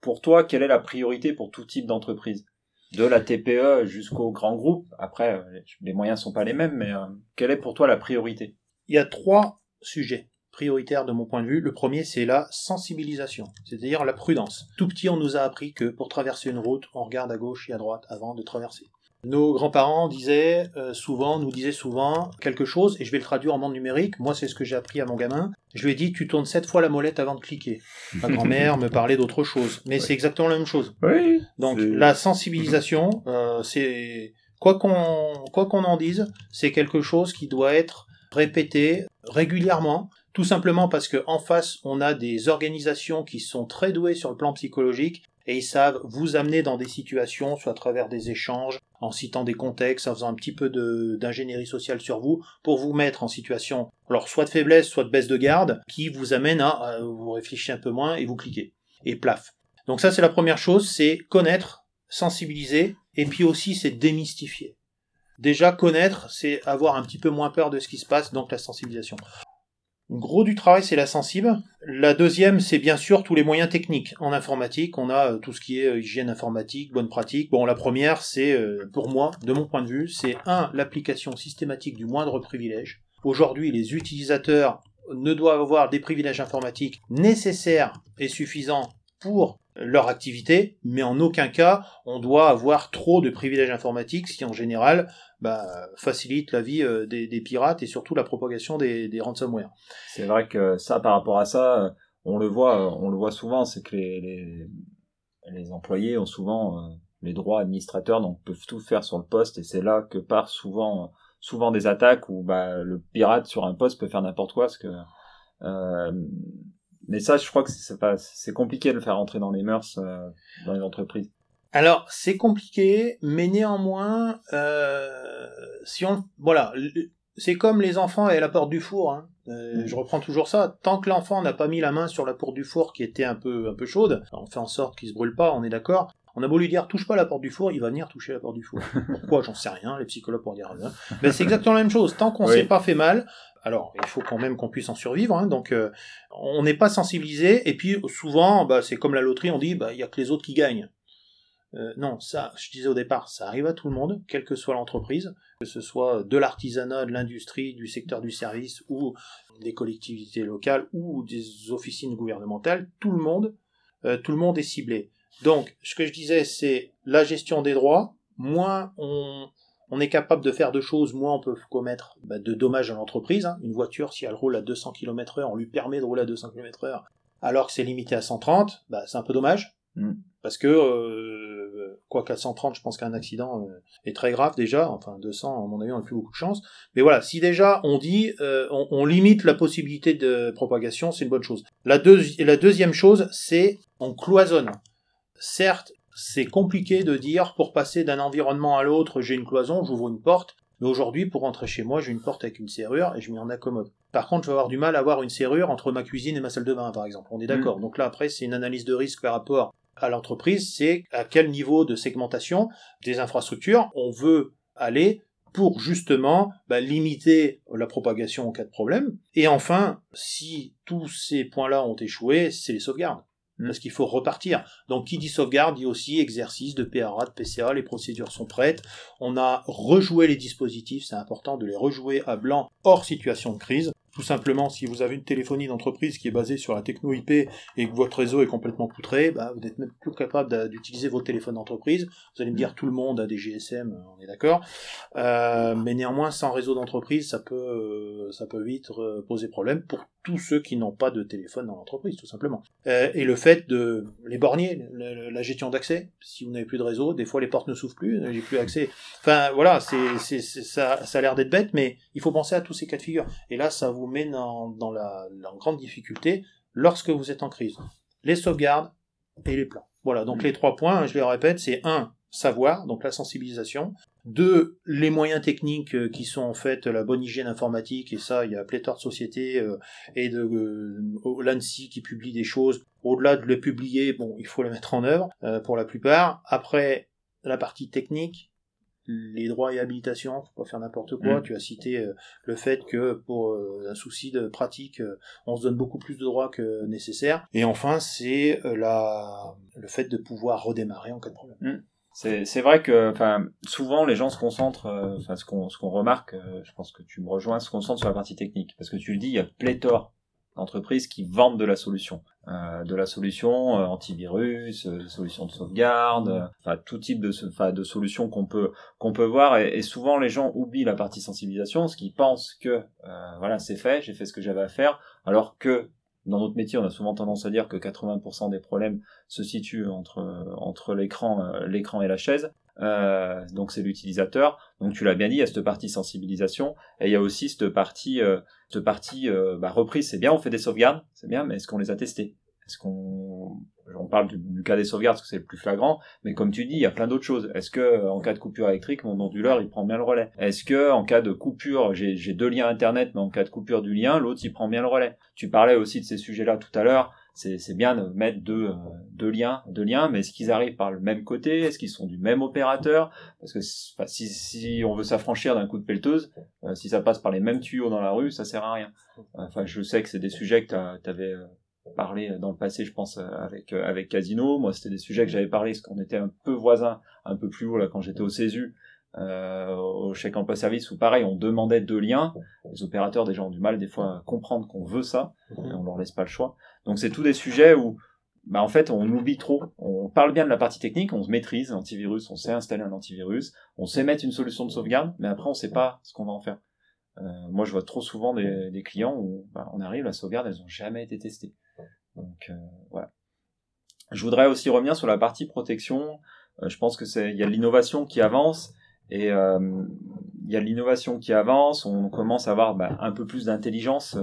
Pour toi, quelle est la priorité pour tout type d'entreprise? De la TPE jusqu'au grand groupe? Après, euh, les moyens sont pas les mêmes, mais euh, quelle est pour toi la priorité? Il y a trois sujets prioritaires de mon point de vue. Le premier, c'est la sensibilisation, c'est-à-dire la prudence. Tout petit, on nous a appris que pour traverser une route, on regarde à gauche et à droite avant de traverser. Nos grands-parents disaient euh, souvent, nous disaient souvent quelque chose, et je vais le traduire en monde numérique. Moi, c'est ce que j'ai appris à mon gamin. Je lui ai dit, tu tournes sept fois la molette avant de cliquer. Ma grand-mère me parlait d'autre chose, mais c'est exactement la même chose. Oui. Donc la sensibilisation, euh, c'est quoi qu'on quoi qu'on en dise, c'est quelque chose qui doit être répété régulièrement, tout simplement parce que en face on a des organisations qui sont très douées sur le plan psychologique et ils savent vous amener dans des situations, soit à travers des échanges, en citant des contextes, en faisant un petit peu d'ingénierie sociale sur vous, pour vous mettre en situation, alors soit de faiblesse, soit de baisse de garde, qui vous amène à, à vous réfléchir un peu moins et vous cliquez. Et plaf. Donc ça c'est la première chose, c'est connaître, sensibiliser, et puis aussi c'est démystifier. Déjà connaître, c'est avoir un petit peu moins peur de ce qui se passe, donc la sensibilisation. Gros du travail, c'est la sensible. La deuxième, c'est bien sûr tous les moyens techniques. En informatique, on a euh, tout ce qui est euh, hygiène informatique, bonne pratique. Bon, la première, c'est, euh, pour moi, de mon point de vue, c'est un, l'application systématique du moindre privilège. Aujourd'hui, les utilisateurs ne doivent avoir des privilèges informatiques nécessaires et suffisants pour leur activité, mais en aucun cas on doit avoir trop de privilèges informatiques qui en général bah, facilite la vie euh, des, pirates et surtout la propagation des, des ransomware. C'est vrai que ça, par rapport à ça, on le voit, on le voit souvent, c'est que les, employés ont souvent euh, les droits administrateurs, donc peuvent tout faire sur le poste, et c'est là que part souvent, souvent des attaques où bah, le pirate sur un poste peut faire n'importe quoi, parce que euh, mais ça, je crois que c'est pas, c'est compliqué de le faire entrer dans les mœurs euh, dans les entreprises. Alors c'est compliqué, mais néanmoins, euh, si on, voilà, c'est comme les enfants et la porte du four. Hein. Euh, je reprends toujours ça. Tant que l'enfant n'a pas mis la main sur la porte du four qui était un peu un peu chaude, on fait en sorte qu'il se brûle pas. On est d'accord. On a beau lui dire touche pas la porte du four, il va venir toucher la porte du four. Pourquoi J'en sais rien. Les psychologues pour dire rien. Mais c'est exactement la même chose. Tant qu'on s'est pas fait mal, alors il faut quand même qu'on puisse en survivre, hein, donc euh, on n'est pas sensibilisé, et puis souvent, bah, c'est comme la loterie, on dit, bah, il y a que les autres qui gagnent. Euh, non, ça, je disais au départ, ça arrive à tout le monde, quelle que soit l'entreprise, que ce soit de l'artisanat, de l'industrie, du secteur du service, ou des collectivités locales, ou des officines gouvernementales, tout le monde, euh, tout le monde est ciblé. Donc, ce que je disais, c'est la gestion des droits, moins on, on est capable de faire deux choses, moins on peut commettre bah, de dommages à l'entreprise. Hein. Une voiture, si elle roule à 200 km heure, on lui permet de rouler à 200 km heure, alors que c'est limité à 130, bah, c'est un peu dommage. Mm. Parce que, euh, quoi qu'à 130, je pense qu'un accident euh, est très grave déjà. Enfin, 200, à mon avis, on n'a plus beaucoup de chance. Mais voilà, si déjà on dit, euh, on, limite la possibilité de propagation, c'est une bonne chose. La, la deuxième chose, c'est on cloisonne. Certes, c'est compliqué de dire pour passer d'un environnement à l'autre, j'ai une cloison, j'ouvre une porte. Mais aujourd'hui, pour rentrer chez moi, j'ai une porte avec une serrure et je m'y en accommode. Par contre, je vais avoir du mal à avoir une serrure entre ma cuisine et ma salle de bain, par exemple. On est d'accord. Mm. Donc là, après, c'est une analyse de risque par rapport à l'entreprise, c'est à quel niveau de segmentation des infrastructures on veut aller pour justement bah, limiter la propagation en cas de problème. Et enfin, si tous ces points-là ont échoué, c'est les sauvegardes. Mm. Parce qu'il faut repartir. Donc qui dit sauvegarde dit aussi exercice de PRA, de PCA, les procédures sont prêtes. On a rejoué les dispositifs, c'est important de les rejouer à blanc hors situation de crise. Tout simplement, si vous avez une téléphonie d'entreprise qui est basée sur la techno IP et que votre réseau est complètement poutré, bah, vous n'êtes même plus capable d'utiliser vos téléphones d'entreprise. Vous allez me dire tout le monde a des GSM, on est d'accord. Euh, mais néanmoins, sans réseau d'entreprise, ça peut, euh, ça peut vite poser problème pour tous ceux qui n'ont pas de téléphone dans l'entreprise, tout simplement. Euh, et le fait de les bornier, la gestion d'accès, si vous n'avez plus de réseau, des fois les portes ne s'ouvrent plus, j'ai plus accès. Enfin voilà, c'est, ça, ça a l'air d'être bête, mais il faut penser à tous ces cas de figure. Et là, ça vous met dans, dans la grande difficulté lorsque vous êtes en crise. Les sauvegardes et les plans. Voilà, donc les trois points, je les répète, c'est un, savoir, donc la sensibilisation. Deux, les moyens techniques euh, qui sont en fait la bonne hygiène informatique, et ça, il y a pléthore de sociétés euh, et de euh, l'ANSI qui publie des choses. Au-delà de le publier, bon, il faut le mettre en œuvre pour la plupart. Après, la partie technique, les droits et habilitations, faut pas faire n'importe quoi. Mm. Tu as cité le fait que pour un souci de pratique, on se donne beaucoup plus de droits que nécessaire. Et enfin, c'est la le fait de pouvoir redémarrer en cas de problème. Mm. C'est vrai que souvent les gens se concentrent euh, enfin ce qu'on remarque euh, je pense que tu me rejoins se concentrent sur la partie technique. Parce que tu le dis il y a pléthore d'entreprises qui vendent de la solution. Euh, de la solution euh, antivirus solution de sauvegarde enfin tout type de de solutions qu'on peut peut voir. Et, et, souvent les gens oublient la partie sensibilisation ce qu'ils pensent que voilà c'est fait j'ai fait ce que j'avais à faire alors que dans notre métier, on a souvent tendance à dire que 80% des problèmes se situent entre, entre l'écran, euh, l'écran et la chaise. Euh, donc c'est l'utilisateur. Donc tu l'as bien dit, il y a cette partie sensibilisation et il y a aussi cette partie, euh, cette partie euh, bah, reprise. C'est bien, on fait des sauvegardes, c'est bien, mais est-ce qu'on les a testées? Qu'on on parle du, cas des sauvegardes parce que c'est le plus flagrant, mais comme tu dis, il y a plein d'autres choses. Est-ce que euh, en cas de coupure électrique, mon onduleur il prend bien le relais? Est-ce que en cas de coupure, j'ai deux liens internet, mais en cas de coupure du lien, l'autre il prend bien le relais? Tu parlais aussi de ces sujets-là tout à l'heure. C'est bien de mettre deux, euh, deux liens, deux liens, mais est-ce qu'ils arrivent par le même côté? Est-ce qu'ils sont du même opérateur? Parce que si, si on veut s'affranchir d'un coup de pelleteuse, euh, si ça passe par les mêmes tuyaux dans la rue, ça sert à rien. Enfin, je sais que c'est des sujets que tu avais parlé dans le passé, je pense, avec euh, avec Casino. Moi, c'était des sujets que j'avais parlé parce qu'on était un peu voisins, un peu plus haut là quand j'étais au CESU, euh, au chèque emploi service, où pareil, on demandait deux liens. Les opérateurs déjà ont du mal des fois à comprendre qu'on veut ça, et on leur laisse pas le choix. Donc c'est tous des sujets où bah en fait, on oublie trop. On parle bien de la partie technique, on se maîtrise l'antivirus, on sait installer un antivirus, on sait mettre une solution de sauvegarde, mais après, on sait pas ce qu'on va en faire. Euh, moi, je vois trop souvent des, des clients où bah, on arrive, la sauvegarde, elles ont jamais été testées. Donc euh, voilà. Je voudrais aussi revenir sur la partie protection. Euh, je pense que c'est il y a l'innovation qui avance et euh, il y a l'innovation qui avance. On commence à avoir bah, un peu plus d'intelligence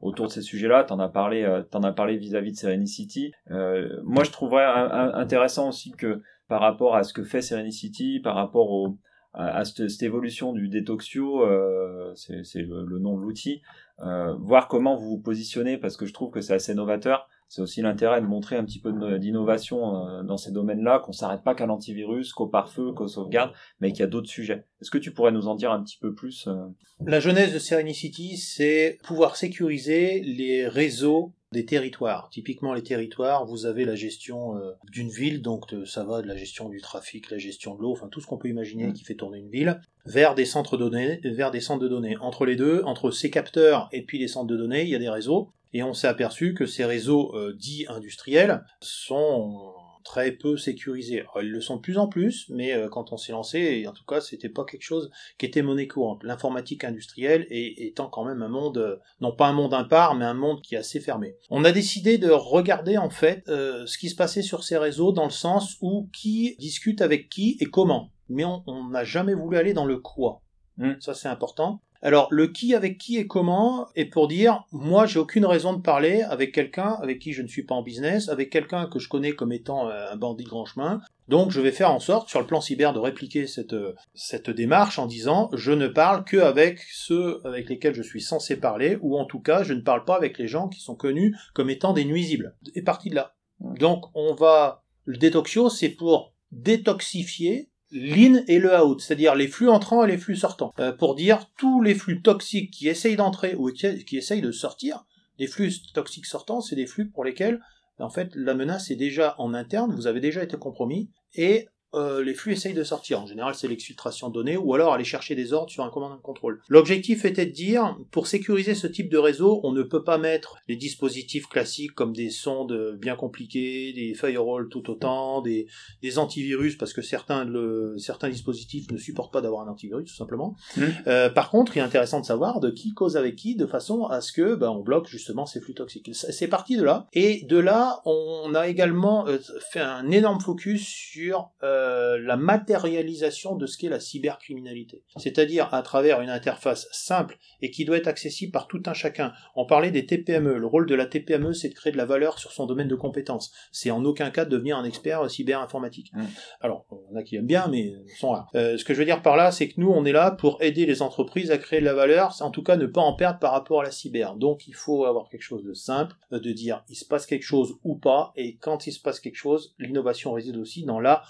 autour de ces sujets-là. T'en as parlé, t'en as parlé vis-à-vis de Serenicity. Euh, moi, je trouverais intéressant aussi que par rapport à ce que fait Serenicity, par rapport au, à, cette, évolution du Detoxio, euh, c'est c'est le, le nom de l'outil, euh, voir comment vous vous positionnez parce que je trouve que c'est assez novateur. C'est aussi l'intérêt de montrer un petit peu d'innovation euh, dans ces domaines-là, qu'on s'arrête pas qu'à l'antivirus, qu'au pare-feu, qu'aux sauvegardes, mais qu'il y a d'autres sujets. Est-ce que tu pourrais nous en dire un petit peu plus euh? La genèse de Serenicity, c'est pouvoir sécuriser les réseaux des territoires. Typiquement, les territoires, vous avez la gestion euh, d'une ville, donc de- ça va de la gestion du trafic, la gestion de l'eau, enfin tout ce qu'on peut imaginer Mm. qui fait tourner une ville, vers des centres de données, vers des centres de données. Entre les deux, entre ces capteurs et puis les centres de données, il y a des réseaux. Et on s'est aperçu que ces réseaux euh, dits industriels sont très peu sécurisés. Alors, ils le sont de plus en plus, mais euh, quand on s'est lancé, en tout cas, c'était pas quelque chose qui était monnaie courante. L'informatique industrielle est, étant quand même un monde, euh, non pas un monde impar, mais un monde qui est assez fermé. On a décidé de regarder en fait euh, ce qui se passait sur ces réseaux dans le sens où qui discute avec qui et comment. Mais on n'a jamais voulu aller dans le quoi. Mm. Ça c'est important. Alors le qui avec qui et comment est pour dire moi j'ai aucune raison de parler avec quelqu'un avec qui je ne suis pas en business, avec quelqu'un que je connais comme étant euh, un bandit de grand chemin. Donc je vais faire en sorte sur le plan cyber de répliquer cette euh, cette démarche en disant je ne parle que avec ceux avec lesquels je suis censé parler ou en tout cas je ne parle pas avec les gens qui sont connus comme étant des nuisibles. Et parti de là. Donc on va le détoxio c'est pour détoxifier l'in et le out, c'est-à-dire les flux entrants et les flux sortants, Euh, pour dire tous les flux toxiques qui essayent d'entrer ou qui, essayent de sortir. Les flux toxiques sortants, c'est des flux pour lesquels, en fait, la menace est déjà en interne, vous avez déjà été compromis, et euh, les flux essayent de sortir. En général, c'est l'exfiltration de données, ou alors aller chercher des ordres sur un commande and control. L'objectif était de dire, pour sécuriser ce type de réseau, on ne peut pas mettre les dispositifs classiques comme des sondes bien compliquées, des firewalls tout autant, des, des antivirus parce que certains, le, certains dispositifs ne supportent pas d'avoir un antivirus tout simplement. Mhm. Euh, par contre, il est intéressant de savoir de qui cause avec qui de façon à ce que ben, on bloque justement ces flux toxiques. C'est parti de là. Et de là, on a également euh, fait un énorme focus sur euh, la matérialisation de ce qu'est la cybercriminalité. C'est-à-dire à travers une interface simple et qui doit être accessible par tout un chacun. On parlait des TPME. Le rôle de la TPME, c'est de créer de la valeur sur son domaine de compétences. C'est en aucun cas de devenir un expert euh, cyber-informatique. Mm. Alors, on a qui aiment bien, mais ils sont rares. Euh, ce que je veux dire par là, c'est que nous, on est là pour aider les entreprises à créer de la valeur, en tout cas ne pas en perdre par rapport à la cyber. Donc, il faut avoir quelque chose de simple, euh, de dire il se passe quelque chose ou pas, et quand il se passe quelque chose, l'innovation réside aussi dans la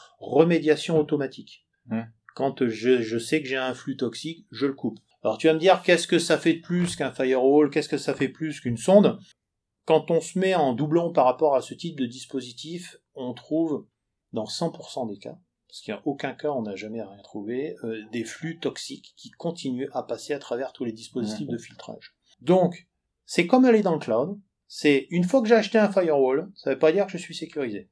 remédiation automatique. Mm. Quand je, je sais que j'ai un flux toxique, je le coupe. Alors tu vas me dire qu'est-ce que ça fait de plus qu'un firewall, qu'est-ce que ça fait plus qu'une sonde? Quand on se met en doublon par rapport à ce type de dispositif, on trouve dans 100% des cas, parce qu'il n'y a aucun cas, on n'a jamais rien trouvé, euh, des flux toxiques qui continuent à passer à travers tous les dispositifs Mhm. de filtrage. Donc, c'est comme aller dans le cloud, c'est une fois que j'ai acheté un firewall, ça ne veut pas dire que je suis sécurisé.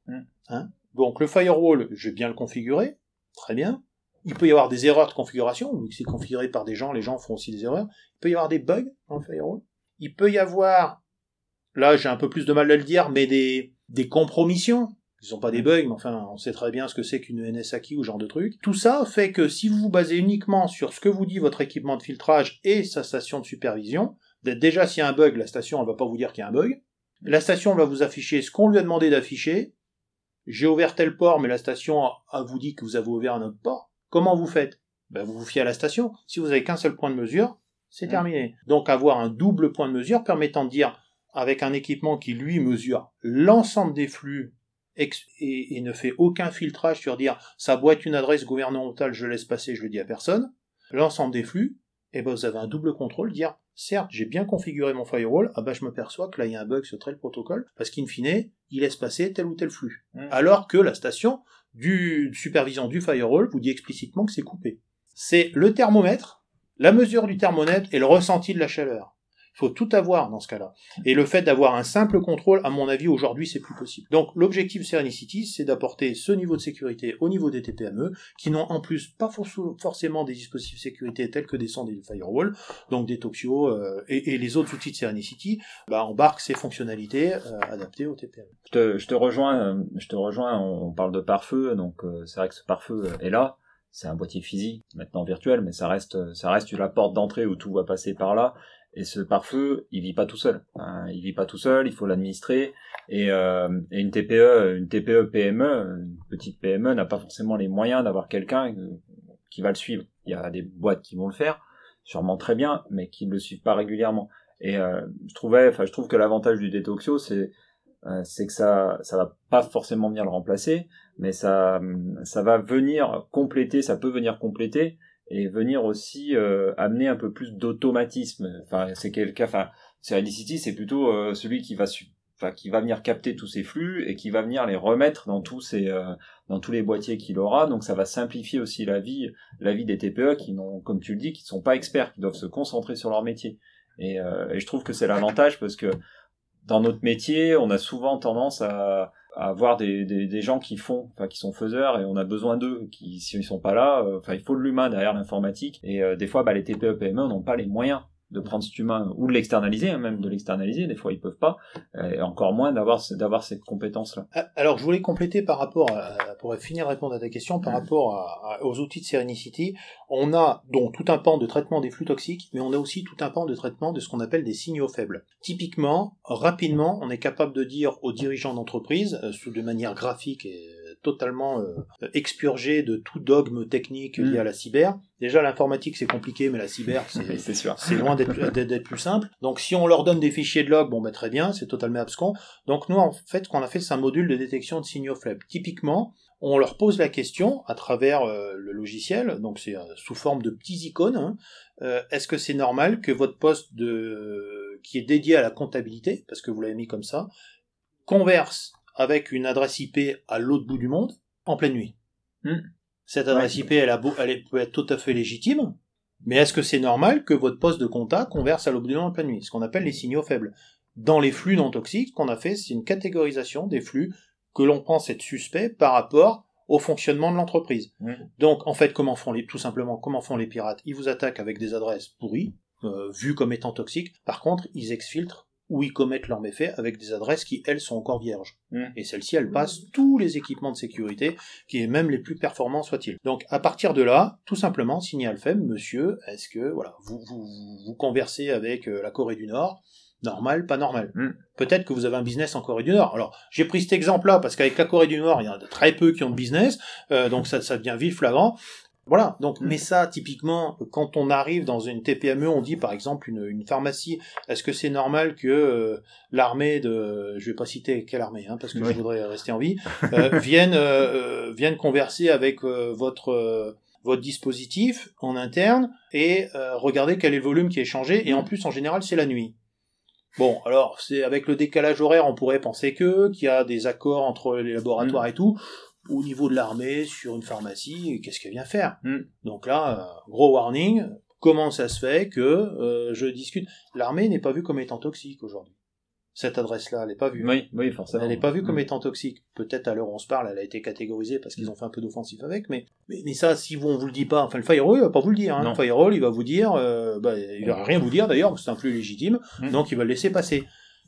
Hein? Donc le firewall, je vais bien le configurer, très bien. Il peut y avoir des erreurs de configuration, vu que c'est configuré par des gens, les gens font aussi des erreurs. Il peut y avoir des bugs dans le firewall. Il peut y avoir, là j'ai un peu plus de mal à le dire, mais des, des compromissions. Ce sont pas des bugs, mais enfin, on sait très bien ce que c'est qu'une NSAKey ou ce genre de truc. Tout ça fait que si vous vous basez uniquement sur ce que vous dit votre équipement de filtrage et sa station de supervision, déjà s'il y a un bug, la station elle va pas vous dire qu'il y a un bug. La station va vous afficher ce qu'on lui a demandé d'afficher. J'ai ouvert tel port, mais la station a- vous dit que vous avez ouvert un autre port. Comment vous faites? Ben, Vous vous fiez à la station. Si vous avez qu'un seul point de mesure, c'est Mm. terminé. Donc avoir un double point de mesure permettant de dire, avec un équipement qui lui mesure l'ensemble des flux et, et ne fait aucun filtrage sur dire ça boîte une adresse gouvernementale, je laisse passer, je le dis à personne, l'ensemble des flux, et ben vous avez un double contrôle, dire certes j'ai bien configuré mon firewall, ah ben je m'aperçois que là il y a un bug sur tel protocole, parce qu'in fine, il laisse passer tel ou tel flux. Mm. Alors que la station du de supervision du firewall vous dit explicitement que c'est coupé. C'est le thermomètre, la mesure du thermomètre et le ressenti de la chaleur. Il faut tout avoir dans ce cas-là. Et le fait d'avoir un simple contrôle, à mon avis, aujourd'hui, c'est plus possible. Donc, l'objectif Serenicity, c'est d'apporter ce niveau de sécurité au niveau des TPME, qui n'ont en plus pas forcément des dispositifs de sécurité tels que des sondes et des firewalls, donc des Toxio euh, et, les autres outils de Serenicity, bah, embarquent ces fonctionnalités euh, adaptées aux TPME. Je te, rejoins, euh, je te rejoins, on, parle de pare-feu, donc c'est vrai que ce pare-feu est là, c'est un boîtier physique, maintenant virtuel, mais ça reste, ça reste la porte d'entrée où tout va passer par là. Et ce pare-feu, il vit pas tout seul. Hein, il vit pas tout seul, il faut l'administrer. Et, euh, une TPE, une TPE PME, une petite PME n'a pas forcément les moyens d'avoir quelqu'un qui va le suivre. Il y a des boîtes qui vont le faire, sûrement très bien, mais qui ne le suivent pas régulièrement. Et euh, je trouvais, enfin, je trouve que l'avantage du Detoxio, c'est euh, c'est que ça ça va pas forcément venir le remplacer, mais ça ça va venir compléter, ça peut venir compléter et venir aussi euh, amener un peu plus d'automatisme. Enfin, c'est quelqu'un, enfin, Serenity, c'est plutôt euh, celui qui va enfin, qui va venir capter tous ces flux et qui va venir les remettre dans tous ces euh, dans tous les boîtiers qu'il aura. Donc ça va simplifier aussi la vie la vie des TPE qui n'ont, comme tu le dis, qui ne sont pas experts, qui doivent se concentrer sur leur métier. Et, et je trouve que c'est l'avantage parce que dans notre métier, on a souvent tendance à, à avoir des, des, des, gens qui font, enfin qui sont faiseurs et on a besoin d'eux. Qui s'ils sont pas là, euh, enfin il faut de l'humain derrière l'informatique et euh, des fois bah, les TPE PME n'ont pas les moyens de prendre cet humain ou de l'externaliser, hein, même de l'externaliser. Des fois, ils peuvent pas, et encore moins d'avoir d'avoir cette compétence-là. Ah, alors, je voulais compléter par rapport, à, pour finir répondre à ta question, par rapport aux outils de Serenicity, on a donc tout un pan de traitement des flux toxiques, mais on a aussi tout un pan de traitement de ce qu'on appelle des signaux faibles. Typiquement, rapidement, on est capable de dire aux dirigeants d'entreprise, euh, de manière graphique et totalement euh, expurgé de tout dogme technique lié mm. à la cyber. Déjà, l'informatique, c'est compliqué, mais la cyber, c'est loin d'être plus simple. Donc, si on leur donne des fichiers de log, bon, ben, très bien, c'est totalement abscon. Donc, nous, en fait, ce qu'on a fait, c'est un module de détection de signaux faibles. Typiquement, on leur pose la question à travers euh, le logiciel, donc c'est euh, sous forme de petits icônes. Hein. Est-ce que c'est normal que votre poste de qui est dédié à la comptabilité, parce que vous l'avez mis comme ça, converse avec une adresse IP à l'autre bout du monde en pleine nuit. Hmm. Cette adresse IP, elle, a elle peut être tout à fait légitime, mais est-ce que c'est normal que votre poste de contact converse à l'autre bout du monde en pleine nuit? Ce qu'on appelle les signaux faibles. Dans les flux non toxiques, ce qu'on a fait, c'est une catégorisation des flux que l'on pense être suspects par rapport au fonctionnement de l'entreprise. Hmm. Donc, en fait, comment font les, tout simplement, comment font les pirates? Ils vous attaquent avec des adresses pourries, euh, vues comme étant toxiques. Par contre, ils exfiltrent où ils commettent leurs méfaits avec des adresses qui, elles, sont encore vierges. Mmh. Et celles-ci, elles passent tous les équipements de sécurité, qui est même les plus performants soient-ils. Donc, à partir de là, tout simplement, signer Alphem, monsieur, est-ce que, voilà, vous, vous, vous conversez avec euh, la Corée du Nord, normal, pas normal. Mmh. Peut-être que vous avez un business en Corée du Nord. Alors, j'ai pris cet exemple-là parce qu'avec la Corée du Nord, il y en a très peu qui ont de business, euh, donc ça, ça devient vite flagrant. Voilà, donc, mm. mais ça, typiquement, quand on arrive dans une TPME, on dit par exemple une, une pharmacie, est-ce que c'est normal que euh, l'armée de, je vais pas citer quelle armée, hein, parce que je voudrais rester en vie, euh, vienne, euh, euh, vienne converser avec votre votre dispositif en interne et regarder quel est le volume qui est changé, et en plus, en général, c'est la nuit. Bon, alors, c'est avec le décalage horaire, on pourrait penser que, qu'il y a des accords entre les laboratoires mm. et tout au niveau de l'armée sur une pharmacie, qu'est-ce qu'elle vient faire hmm. Donc là, euh, gros warning, comment ça se fait que euh, je discute L'armée n'est pas vue comme étant toxique aujourd'hui. Cette adresse-là, elle n'est pas vue. Oui, oui, forcément. Elle n'est pas vue comme hmm. étant toxique. Peut-être à l'heure où on se parle, elle a été catégorisée parce qu'ils ont fait un peu d'offensif avec, mais, mais, ça, si vous, on vous le dit pas, enfin le firewall, il va pas vous le dire. Hein. Le firewall, il va vous dire, euh, bah, il va rien vous dire d'ailleurs, c'est un flux légitime, donc il va le laisser passer.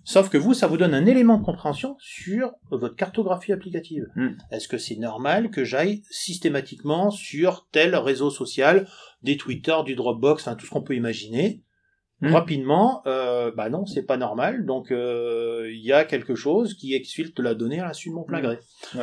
Sauf que vous, ça vous donne un élément de compréhension sur votre cartographie applicative. Hmm. Est-ce que c'est normal que j'aille systématiquement sur tel réseau social, des Twitter, du Dropbox, enfin tout ce qu'on peut imaginer, hmm. rapidement euh, Bah non, c'est pas normal. Donc euh, il y a quelque chose qui exfiltre la donnée à la suite de mon plein gré.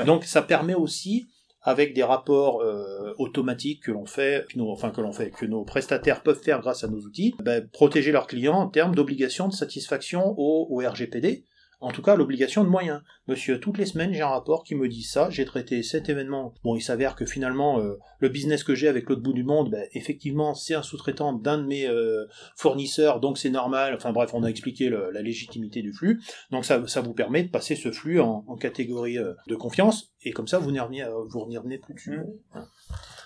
Donc ça permet aussi avec des rapports euh, automatiques que l'on fait, enfin que l'on fait, que nos prestataires peuvent faire grâce à nos outils, ben, protéger leurs clients en termes d'obligation de satisfaction au, au RGPD, en tout cas l'obligation de moyens. Monsieur, toutes les semaines j'ai un rapport qui me dit ça, j'ai traité cet événement. Bon, il s'avère que finalement euh, le business que j'ai avec l'autre bout du monde, ben, effectivement c'est un sous-traitant d'un de mes euh, fournisseurs, donc c'est normal. Enfin bref, on a expliqué la légitimité du flux. Donc ça, ça vous permet de passer ce flux en, catégorie euh, de confiance, et comme ça vous n'y revenez, vous n'y revenez plus dessus. Mmh.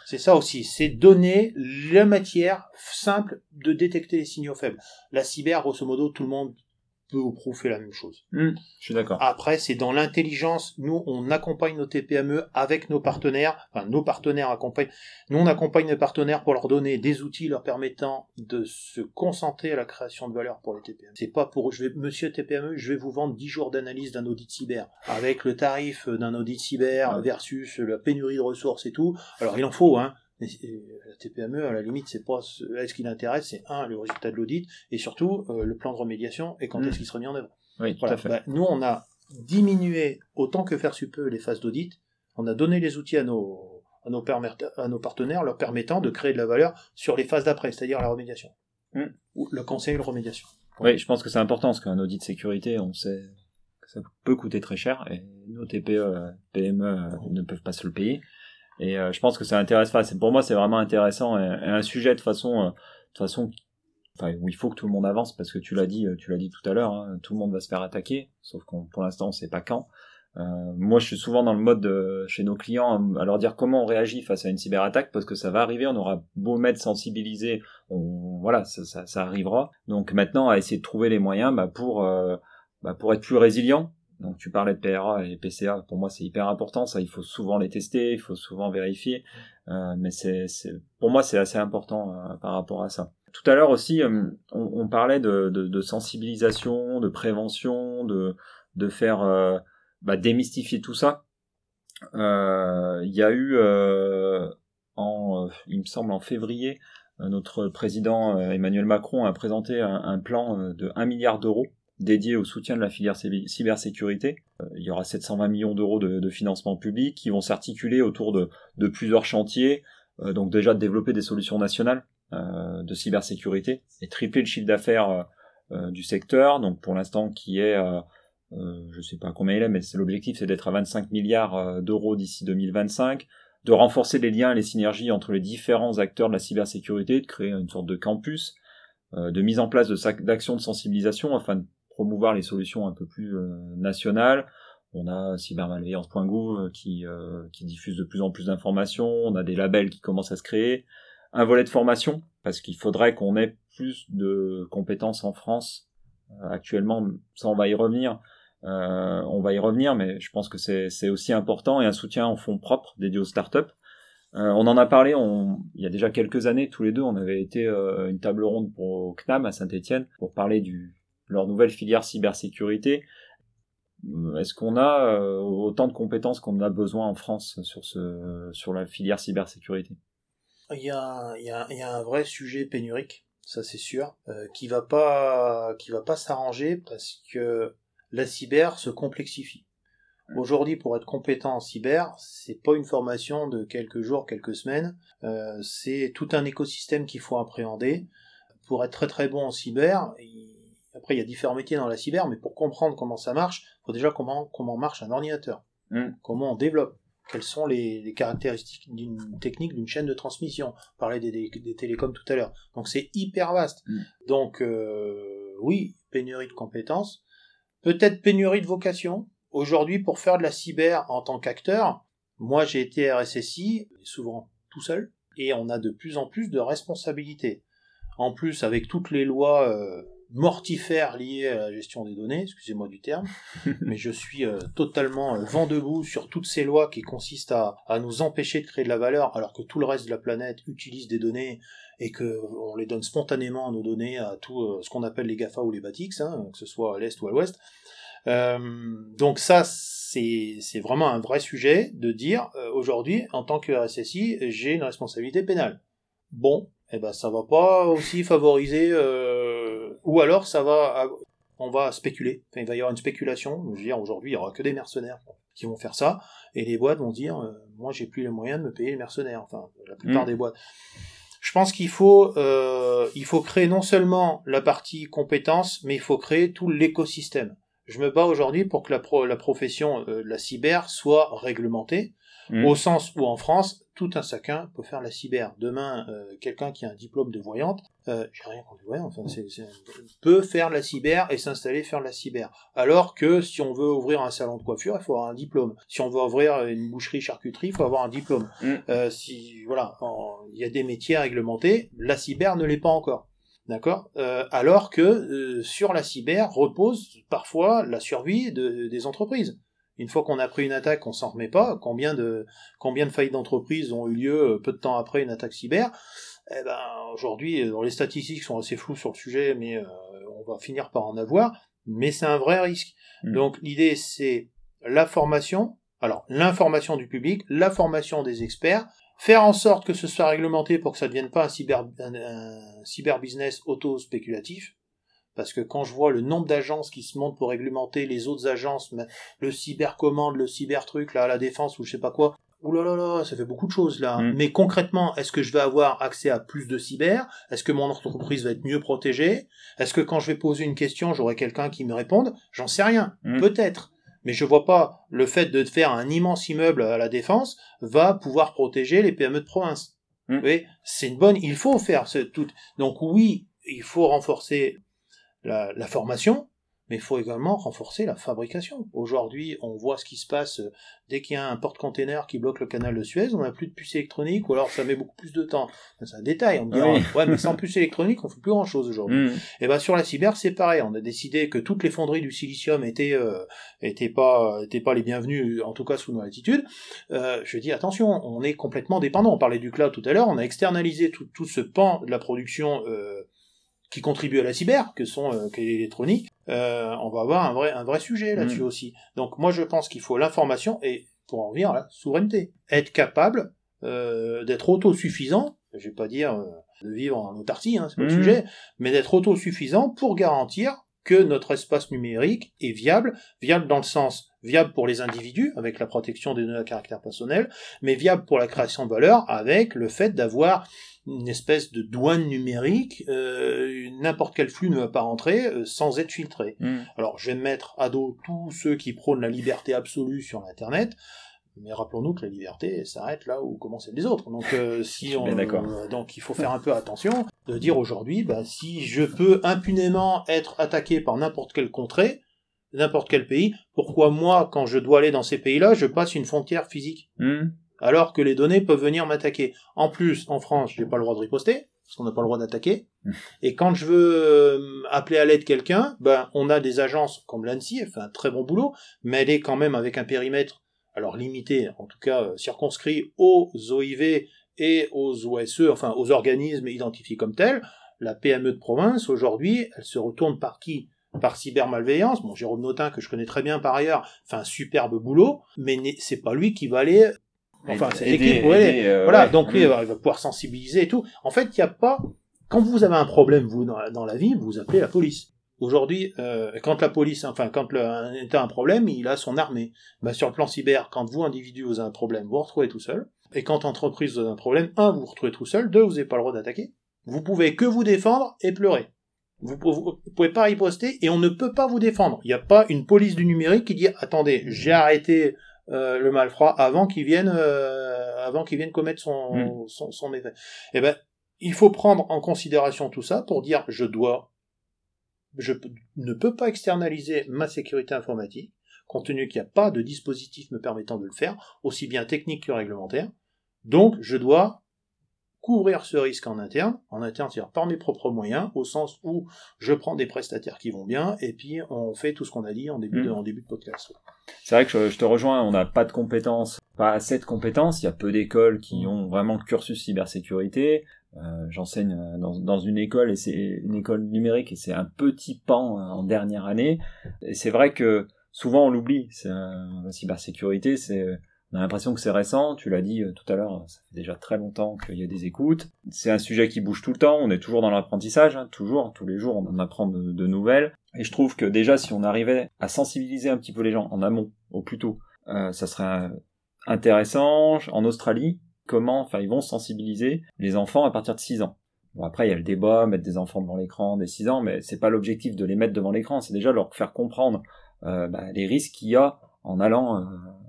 C'est ça aussi, c'est donner la matière simple de détecter les signaux faibles. La cyber, grosso modo, tout le monde peut ou prouver la même chose. Hmm, je suis d'accord. Après, c'est dans l'intelligence. Nous, on accompagne nos TPME avec nos partenaires. Enfin, nos partenaires accompagnent. Nous, on accompagne nos partenaires pour leur donner des outils leur permettant de se concentrer à la création de valeur pour les TPME. C'est pas pour, je vais, monsieur TPME, je vais vous vendre 10 jours d'analyse d'un audit cyber. Avec le tarif d'un audit cyber versus la pénurie de ressources et tout. Alors, il en faut, hein. La TPME, à la limite, c'est pas ce qui l'intéresse, c'est un, le résultat de l'audit, et surtout euh, le plan de remédiation et quand est-ce mm. qu'il sera mis en œuvre. Oui, tout à fait. Bah, nous, on a diminué autant que faire se peut les phases d'audit. On a donné les outils à nos, à nos, à nos partenaires, leur permettant de créer de la valeur sur les phases d'après, c'est-à-dire la remédiation. Mm. Ou le conseil de remédiation. Oui, je pense que c'est important, parce qu'un audit de sécurité, on sait que ça peut coûter très cher, et nos TPE, PME ne peuvent pas se le payer. Et euh, je pense que ça intéresse pas. Pour moi, c'est vraiment intéressant et, un sujet de façon, euh, de façon, enfin, où il faut que tout le monde avance parce que tu l'as dit, euh, tu l'as dit tout à l'heure, hein, tout le monde va se faire attaquer, sauf qu'on, pour l'instant, on sait pas quand. Euh, moi, je suis souvent dans le mode de, chez nos clients à leur dire comment on réagit face à une cyberattaque parce que ça va arriver. On aura beau mettre sensibiliser, on, voilà, ça, ça, ça, arrivera. Donc maintenant, à essayer de trouver les moyens bah, pour bah, pour être plus résilient donc tu parlais de PRA et PCA, pour moi c'est hyper important, ça il faut souvent les tester, il faut souvent vérifier, euh, mais pour moi c'est assez important euh, par rapport à ça. Tout à l'heure aussi, euh, on, parlait de, sensibilisation, de prévention, de, de faire bah, démystifier tout ça. Il y a eu, en, il me semble en février, notre président Emmanuel Macron a présenté un, un plan de 1 milliard d'euros dédié au soutien de la filière cybersécurité. Euh, il y aura 720 millions d'euros de, de, financement public qui vont s'articuler autour de, de, plusieurs chantiers. Euh, donc déjà de développer des solutions nationales euh, de cybersécurité et tripler le chiffre d'affaires du secteur. Donc pour l'instant qui est, je sais pas combien il est, mais l'objectif, c'est d'être à 25 milliards d'euros d'ici 2025 de renforcer les liens et les synergies entre les différents acteurs de la cybersécurité, de créer une sorte de campus, de mise en place d'actions de sensibilisation afin de promouvoir les solutions un peu plus euh, nationales. On a cybermalveillance.gouv euh, qui, euh, qui diffuse de plus en plus d'informations. On a des labels qui commencent à se créer. Un volet de formation, parce qu'il faudrait qu'on ait plus de compétences en France. actuellement, ça on va y revenir. on va y revenir, mais je pense que c'est aussi important et un soutien en fonds propres dédié aux startups. on en a parlé il y a déjà quelques années, tous les deux, on avait été une table ronde pour CNAM à Saint-Etienne pour parler du, leur nouvelle filière cybersécurité. Euh, est-ce qu'on a euh, autant de compétences qu'on a besoin en France sur, ce, sur la filière cybersécurité? Il y, a, il, y a, un vrai sujet pénurique, ça c'est sûr, euh, qui va pas qui va pas s'arranger parce que la cyber se complexifie. Aujourd'hui, pour être compétent en cyber, c'est pas une formation de quelques jours, quelques semaines. C'est tout un écosystème qu'il faut appréhender. Pour être très très bon en cyber, après, il y a différents métiers dans la cyber, mais pour comprendre comment ça marche, il faut déjà comment, comment marche un ordinateur. Hmm. Comment on développe. Quelles sont les, caractéristiques d'une technique, d'une chaîne de transmission. On parlait des, télécoms tout à l'heure. Donc c'est hyper vaste. Hmm. Donc euh, oui, pénurie de compétences. Peut-être pénurie de vocation. Aujourd'hui, pour faire de la cyber en tant qu'acteur, moi j'ai été RSSI, souvent tout seul, et on a de plus en plus de responsabilités. En plus, avec toutes les lois euh, mortifère lié à la gestion des données, excusez-moi du terme, mais je suis euh, totalement euh, vent debout sur toutes ces lois qui consistent à, à, nous empêcher de créer de la valeur alors que tout le reste de la planète utilise des données et que on les donne spontanément à nos données à tout euh, ce qu'on appelle les GAFA ou les BATIX, hein, que ce soit à l'est ou à l'ouest. donc ça, c'est vraiment un vrai sujet de dire aujourd'hui, en tant que RSSI, j'ai une responsabilité pénale. Bon, eh ben ça va pas aussi favoriser ou alors ça va, on va spéculer. il va y avoir une spéculation. Je veux dire, aujourd'hui, il y aura que des mercenaires qui vont faire ça, et les boîtes vont dire, euh, moi, j'ai plus les moyens de me payer les mercenaires. Enfin, la plupart mm. des boîtes. Je pense qu'il faut, euh, il faut créer non seulement la partie compétence, mais il faut créer tout l'écosystème. Je me bats aujourd'hui pour que la, la profession, euh, la cyber, soit réglementée. Mmh. Au sens où en France, tout un chacun peut faire la cyber. Demain, euh, quelqu'un qui a un diplôme de voyante, euh, j'ai rien contre voyants, enfin, c'est, peut faire la cyber et s'installer faire la cyber. Alors que si on veut ouvrir un salon de coiffure, il faut avoir un diplôme. Si on veut ouvrir une boucherie charcuterie, il faut avoir un diplôme. Mmh. Euh, si voilà, il y a des métiers réglementés, la cyber ne l'est pas encore. D'accord? Euh, Alors que euh, sur la cyber repose parfois la survie de, des entreprises. Une fois qu'on a pris une attaque, on s'en remet pas. Combien de combien de faillites d'entreprises ont eu lieu euh, peu de temps après une attaque cyber? Eh ben aujourd'hui, les statistiques sont assez floues sur le sujet, mais on va finir par en avoir. Mais c'est un vrai risque. Mmh. Donc l'idée c'est la formation. Alors l'information du public, la formation des experts, faire en sorte que ce soit réglementé pour que ça ne devienne pas un cyber, un, cyber business auto-spéculatif. Parce que quand je vois le nombre d'agences qui se montent pour réglementer les autres agences, le cybercommande, le cyber-truc, là, la défense ou je sais pas quoi, Ouh là là là, ça fait beaucoup de choses là. Mm. Mais concrètement, est-ce que je vais avoir accès à plus de cyber? Est-ce que mon entreprise va être mieux protégée? Est-ce que quand je vais poser une question, j'aurai quelqu'un qui me réponde? J'en sais rien. Mm. Peut-être mais je vois pas le fait de faire un immense immeuble à la défense va pouvoir protéger les PME de province. Mmh. c'est une bonne, il faut faire ce tout. Donc oui, il faut renforcer la formation, mais il faut également renforcer la fabrication. Aujourd'hui, on voit ce qui se passe euh, dès qu'il y a un porte-container qui bloque le canal de Suez, on n'a plus de puce électronique, ou alors ça met beaucoup plus de temps. C'est un détail, on me dira, ouais, mais sans puce électronique, on fait plus grand-chose aujourd'hui. Mm. Et eh ben sur la cyber, c'est pareil, on a décidé que toutes les fonderies du silicium étaient euh, étaient pas étaient pas les bienvenues, en tout cas sous nos latitudes. Euh, je dis attention, on est complètement dépendant. On parlait du cloud tout à l'heure, on a externalisé tout, tout ce pan de la production euh, qui contribuent à la cyber, que sont euh, l'électronique, euh, on va avoir un vrai, un vrai sujet là-dessus mm. aussi. Donc moi je pense qu'il faut l'information et pour en revenir à la souveraineté, être capable euh, d'être autosuffisant, je vais pas dire euh, de vivre en autarcie, hein, c'est pas le mm. sujet, mais d'être autosuffisant pour garantir que notre espace numérique est viable, viable dans le sens viable pour les individus avec la protection des données à caractère personnel, mais viable pour la création de valeur avec le fait d'avoir une espèce de douane numérique, euh, n'importe quel flux ne va pas rentrer euh, sans être filtré. Hmm. Alors je vais mettre à dos tous ceux qui prônent la liberté absolue sur l'Internet, mais rappelons-nous que la liberté s'arrête là où commencent les autres. Donc euh, si on, donc il faut faire un peu attention de dire aujourd'hui, bah, si je peux impunément être attaqué par n'importe quel contrée, n'importe quel pays, pourquoi moi, quand je dois aller dans ces pays-là, je passe une frontière physique hmm alors que les données peuvent venir m'attaquer? En plus, en France, j'ai pas le droit de riposter, parce qu'on n'a pas le droit d'attaquer. Et quand je veux euh, appeler à l'aide quelqu'un, ben, on a des agences comme l'ANSI, elle fait un très bon boulot, mais elle est quand même avec un périmètre, alors limité, en tout cas euh, circonscrit aux OIV et aux OSE, enfin aux organismes identifiés comme tels. La PME de province, aujourd'hui, elle se retourne par qui? Par cybermalveillance. Bon, Jérôme Notin, que je connais très bien par ailleurs, fait un superbe boulot, mais c'est pas lui qui va aller Enfin, c'est l'équipe. Euh, voilà, donc lui, il va pouvoir sensibiliser et tout. En fait, il n'y a pas. Quand vous avez un problème, vous, dans la, vie, vous appelez la police. Aujourd'hui, euh, quand la police, enfin, quand un État a un problème, il a son armée. Bah, sur le plan cyber, quand vous, individu, vous avez un problème, vous vous retrouvez tout seul. Et quand entreprise, vous avez un problème, un, vous vous retrouvez tout seul, deux, vous n'avez pas le droit d'attaquer. Vous pouvez que vous défendre et pleurer. Vous, vous, pouvez pas riposter et on ne peut pas vous défendre. Il n'y a pas une police du numérique qui dit attendez, j'ai arrêté euh, le malfrat avant qu'il vienne euh, avant qu'il vienne commettre son, hmm. son, son méfait. Eh ben, il faut prendre en considération tout ça pour dire je dois je ne peux pas externaliser ma sécurité informatique compte tenu qu'il n'y a pas de dispositif me permettant de le faire, aussi bien technique que réglementaire. Donc, je dois couvrir ce risque en interne, en interne, c'est-à-dire par mes propres moyens, au sens où je prends des prestataires qui vont bien, et puis on fait tout ce qu'on a dit en début, de, hmm. en début de podcast. C'est vrai que je, te rejoins, on n'a pas de compétences, pas assez de compétences, il y a peu d'écoles qui ont vraiment le cursus cybersécurité. Euh, J'enseigne euh, dans, une école, et c'est une école numérique, et c'est un petit pan euh, en dernière année. C'est vrai que souvent on l'oublie, la cybersécurité, c'est on a l'impression que c'est récent, tu l'as dit euh, tout à l'heure, ça fait déjà très longtemps qu'il y a des écoutes. C'est un sujet qui bouge tout le temps, on est toujours dans l'apprentissage, hein, toujours, tous les jours on en apprend de, nouvelles. Et je trouve que déjà si on arrivait à sensibiliser un petit peu les gens en amont, au plus tôt, euh, ça serait intéressant. En Australie, comment, enfin ils vont sensibiliser les enfants à partir de 6 ans. Bon après il y a le débat, mettre des enfants devant l'écran des 6 ans, mais c'est pas l'objectif de les mettre devant l'écran, c'est déjà leur faire comprendre euh, bah, les risques qu'il y a en allant,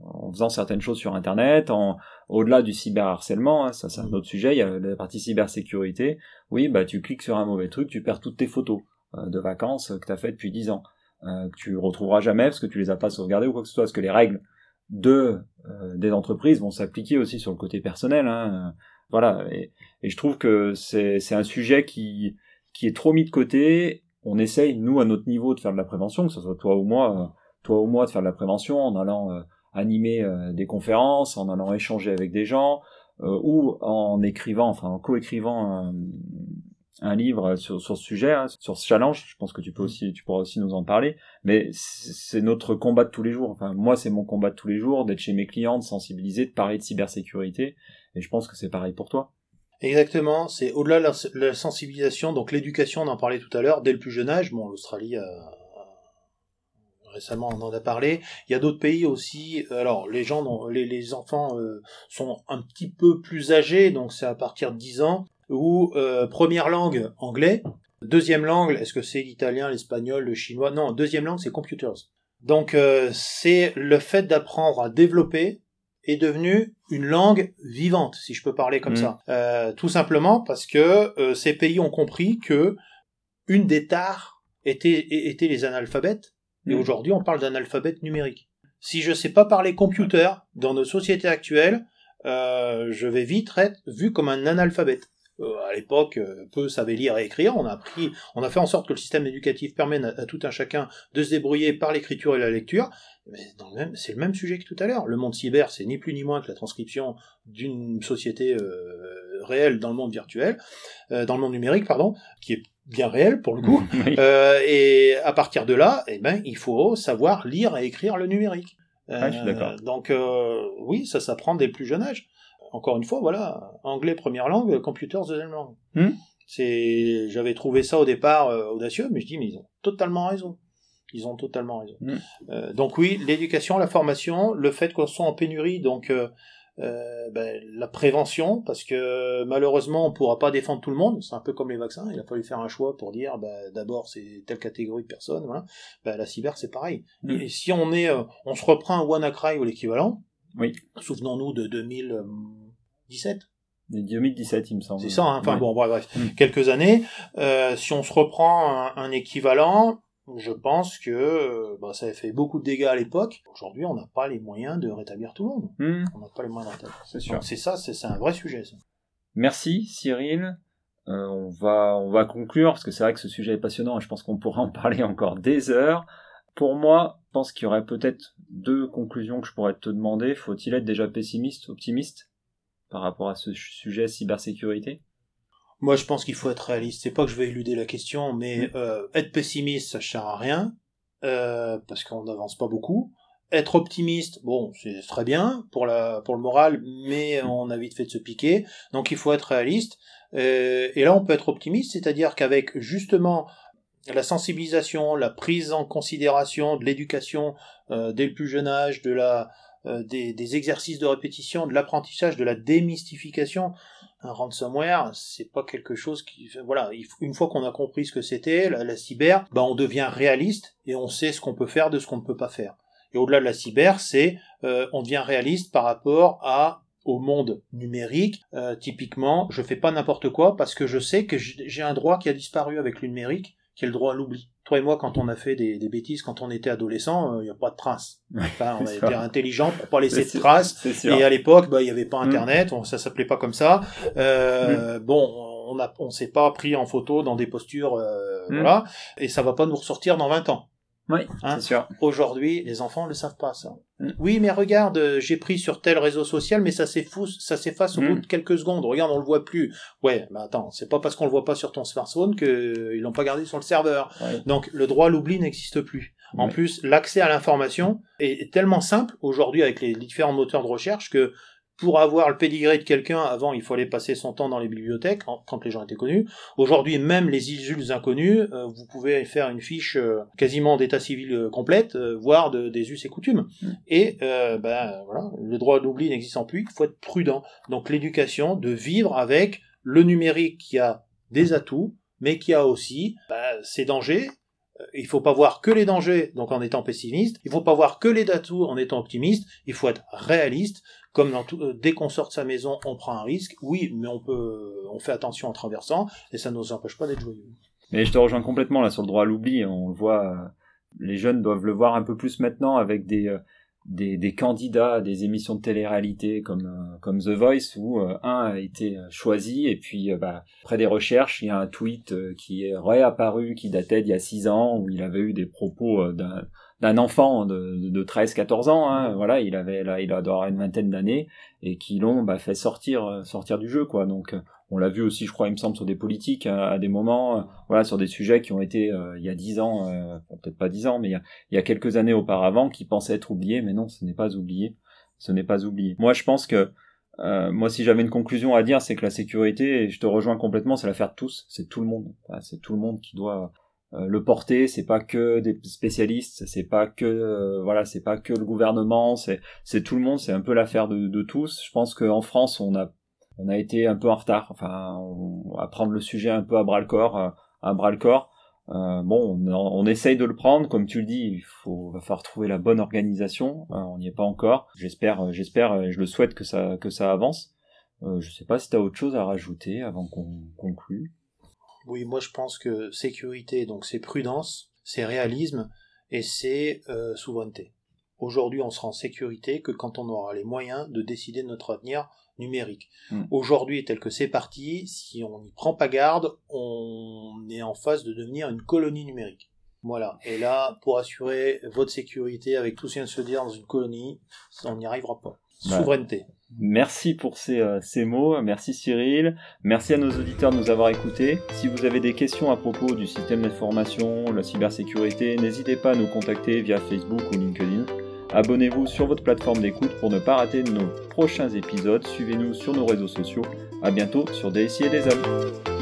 en faisant certaines choses sur Internet, en au-delà du cyberharcèlement, hein, ça c'est un autre sujet, il y a la partie cybersécurité. Oui, bah tu cliques sur un mauvais truc, tu perds toutes tes photos de vacances que tu as fait depuis 10 ans, que tu retrouveras jamais parce que tu les as pas sauvegardées ou quoi que ce soit, parce que les règles de des entreprises vont s'appliquer aussi sur le côté personnel. Hein, voilà, et, je trouve que c'est un sujet qui qui est trop mis de côté. On essaye, nous, à notre niveau, de faire de la prévention, que ce soit toi ou moi, euh, toi ou moi, de faire de la prévention en allant euh, animer euh, des conférences, en allant échanger avec des gens, ou en écrivant, enfin en coécrivant un livre sur, sur ce sujet, hein, sur ce challenge. Je pense que tu peux aussi, tu pourras aussi nous en parler. Mais c'est notre combat de tous les jours. Enfin, moi, c'est mon combat de tous les jours d'être chez mes clients, de sensibiliser, de parler de cybersécurité. Et je pense que c'est pareil pour toi. Exactement, c'est au-delà de la, sensibilisation, donc l'éducation, on en parlait tout à l'heure, dès le plus jeune âge. Bon, l'Australie, récemment, on en a parlé. Il y a d'autres pays aussi. Alors, les gens, les, les enfants euh, sont un petit peu plus âgés, donc c'est à partir de 10 ans. Où euh, première langue anglais, deuxième langue, est-ce que c'est l'italien, l'espagnol, le chinois? Non, deuxième langue c'est computers. Donc euh, c'est le fait d'apprendre à développer est devenu une langue vivante, si je peux parler comme mm. ça. Euh, tout simplement parce que euh, ces pays ont compris que une des tares était, était les analphabètes, et mm. aujourd'hui on parle d'analphabète numérique. Si je sais pas parler computer dans nos sociétés actuelles, euh, je vais vite être vu comme un analphabète. Euh, à l'époque, euh, peu savaient lire et écrire. On a appris, on a fait en sorte que le système éducatif permette à, tout un chacun de se débrouiller par l'écriture et la lecture. Mais c'est le même sujet que tout à l'heure. Le monde cyber, c'est ni plus ni moins que la transcription d'une société euh, réelle dans le monde virtuel, dans le monde numérique, pardon, qui est bien réel pour le coup. et à partir de là, eh ben, il faut savoir lire et écrire le numérique. Ah, je suis. Donc oui, ça s'apprend dès le plus jeune âge encore une fois, voilà, anglais première langue, computers deuxième langue. Hmm. C'est, j'avais trouvé ça au départ euh, audacieux, mais je dis, mais ils ont totalement raison. Ils ont totalement raison. Hmm. Euh, donc oui, l'éducation, la formation, le fait qu'on soit en pénurie, donc euh, ben, la prévention, parce que malheureusement on pourra pas défendre tout le monde. C'est un peu comme les vaccins. Il a fallu faire un choix pour dire, ben, d'abord c'est telle catégorie de personnes. Voilà. Ben, la cyber c'est pareil. Hmm. Et si on est, on se reprend un WannaCry ou l'équivalent, oui. Souvenons-nous de 2017. 2017, il me semble. C'est ça, hein. enfin bon, bref, mm. quelques années. Euh, si on se reprend un, équivalent, je pense que euh, bah, ça a fait beaucoup de dégâts à l'époque. Aujourd'hui, on n'a pas les moyens de rétablir tout le monde. Mm. On n'a pas les moyens de rétablir. C'est sûr. C'est ça, c'est un vrai sujet. Ça. Merci Cyril. Euh, on va on va conclure parce que c'est vrai que ce sujet est passionnant et je pense qu'on pourra en parler encore des heures. Pour moi, je pense qu'il y aurait peut-être deux conclusions que je pourrais te demander. Faut-il être déjà pessimiste, optimiste? Par rapport à ce sujet cybersécurité? Moi, je pense qu'il faut être réaliste. C'est pas que je vais éluder la question, mais mm. euh, être pessimiste, ça sert à rien euh, parce qu'on n'avance pas beaucoup. Être optimiste, bon, c'est très bien pour la pour le moral, mais mm. on a vite fait de se piquer. Donc, il faut être réaliste. Euh, et là, on peut être optimiste, c'est-à-dire qu'avec justement la sensibilisation, la prise en considération de l'éducation dès le plus jeune âge, de la, euh, des, exercices de répétition, de l'apprentissage, de la démystification. Un ransomware, c'est pas quelque chose qui, voilà, une fois qu'on a compris ce que c'était, la, cyber, bah on devient réaliste et on sait ce qu'on peut faire de ce qu'on ne peut pas faire. Et au-delà de la cyber, c'est euh, on devient réaliste par rapport à au monde numérique. typiquement, je fais pas n'importe quoi parce que je sais que j'ai un droit qui a disparu avec le numérique qui a le droit à l'oubli. Toi et moi, quand on a fait des, bêtises, quand on était adolescent, il euh, n'y a pas de traces. Enfin, on a été intelligent pour pas laisser de traces. Et à l'époque, bah, il n'y avait pas mm. Internet, ça ça s'appelait pas comme ça. Euh, mm. Bon, on a, on s'est pas pris en photo dans des postures, euh, mm. voilà. Et ça va pas nous ressortir dans 20 ans. Oui, hein c'est sûr. Aujourd'hui, les enfants ne le savent pas, ça. Mm. Oui, mais regarde, euh, j'ai pris sur tel réseau social, mais ça s'efface, ça s'efface au mm. bout de quelques secondes. Regarde, on le voit plus. Ouais, mais attends, c'est pas parce qu'on le voit pas sur ton smartphone qu'ils l'ont pas gardé sur le serveur. Donc, le droit à l'oubli n'existe plus. En plus, l'accès à l'information est tellement simple aujourd'hui avec les différents moteurs de recherche que pour avoir le pédigré de quelqu'un, avant, il fallait passer son temps dans les bibliothèques, quand les gens étaient connus. Aujourd'hui, même les Isus inconnus, euh, vous pouvez faire une fiche euh, quasiment d'état civil euh, complète, voire de, des us et coutumes. Mm. Et ben voilà, le droit d'oubli n'existant plus, il faut être prudent. Donc l'éducation, de vivre avec le numérique qui a des atouts, mais qui a aussi ben, ses dangers, il faut pas voir que les dangers, donc en étant pessimiste. Il faut pas voir que les atouts en étant optimiste. Il faut être réaliste. Comme dans tout, euh, dès qu'on sort de sa maison, on prend un risque. Oui, mais on peut, on fait attention en traversant, et ça ne nous empêche pas d'être joyeux. Mais je te rejoins complètement là sur le droit à l'oubli. On le voit, les jeunes doivent le voir un peu plus maintenant avec des des, candidats à des émissions de télé-réalité comme, euh, The Voice où euh, un a été choisi et puis euh, bah, après des recherches il y a un tweet qui est réapparu qui datait d'il y a six ans où il avait eu des propos d'un d'un enfant de, de 13-14 ans, hein, voilà, il avait là, il a une vingtaine d'années et qui l'ont bah, fait sortir sortir du jeu quoi. Donc on l'a vu aussi, je crois, il me semble, sur des politiques à, des moments, euh, voilà, sur des sujets qui ont été euh, il y a dix ans, euh, peut-être pas dix ans, mais il y, a, quelques années auparavant, qui pensaient être oubliés, mais non, ce n'est pas oublié. Ce n'est pas oublié. Moi, je pense que moi, si j'avais une conclusion à dire, c'est que la sécurité, et je te rejoins complètement, c'est l'affaire de tous, c'est tout le monde. c'est tout le monde qui doit le porter. C'est pas que des spécialistes, c'est pas que voilà, c'est pas que le gouvernement, c'est c'est tout le monde. C'est un peu l'affaire de, de tous. Je pense qu'en France, on a on a été un peu en retard. Enfin, va prendre le sujet un peu à bras le corps, euh, à bras le corps. Euh, bon, on, essaye de le prendre, comme tu le dis, il faut va falloir trouver la bonne organisation. Euh, on n'y est pas encore. J'espère, j'espère, et je le souhaite que ça que ça avance. Euh, je sais pas si tu as autre chose à rajouter avant qu'on conclue. Oui, moi je pense que sécurité, donc c'est prudence, c'est réalisme et c'est souveraineté. Aujourd'hui, on sera en sécurité que quand on aura les moyens de décider de notre avenir numérique. Hmm. Aujourd'hui, tel que c'est parti, si on n'y prend pas garde, on est en phase de devenir une colonie numérique. Voilà. Et là, pour assurer votre sécurité avec tout ce qui vient de se dire dans une colonie, on n'y arrivera pas. Bah, Souveraineté. Merci pour ces, euh, ces, mots, merci Cyril, merci à nos auditeurs de nous avoir écoutés. Si vous avez des questions à propos du système d'information, la cybersécurité, n'hésitez pas à nous contacter via Facebook ou LinkedIn. Abonnez-vous sur votre plateforme d'écoute pour ne pas rater nos prochains épisodes. Suivez-nous sur nos réseaux sociaux. A bientôt sur DSI et des hommes.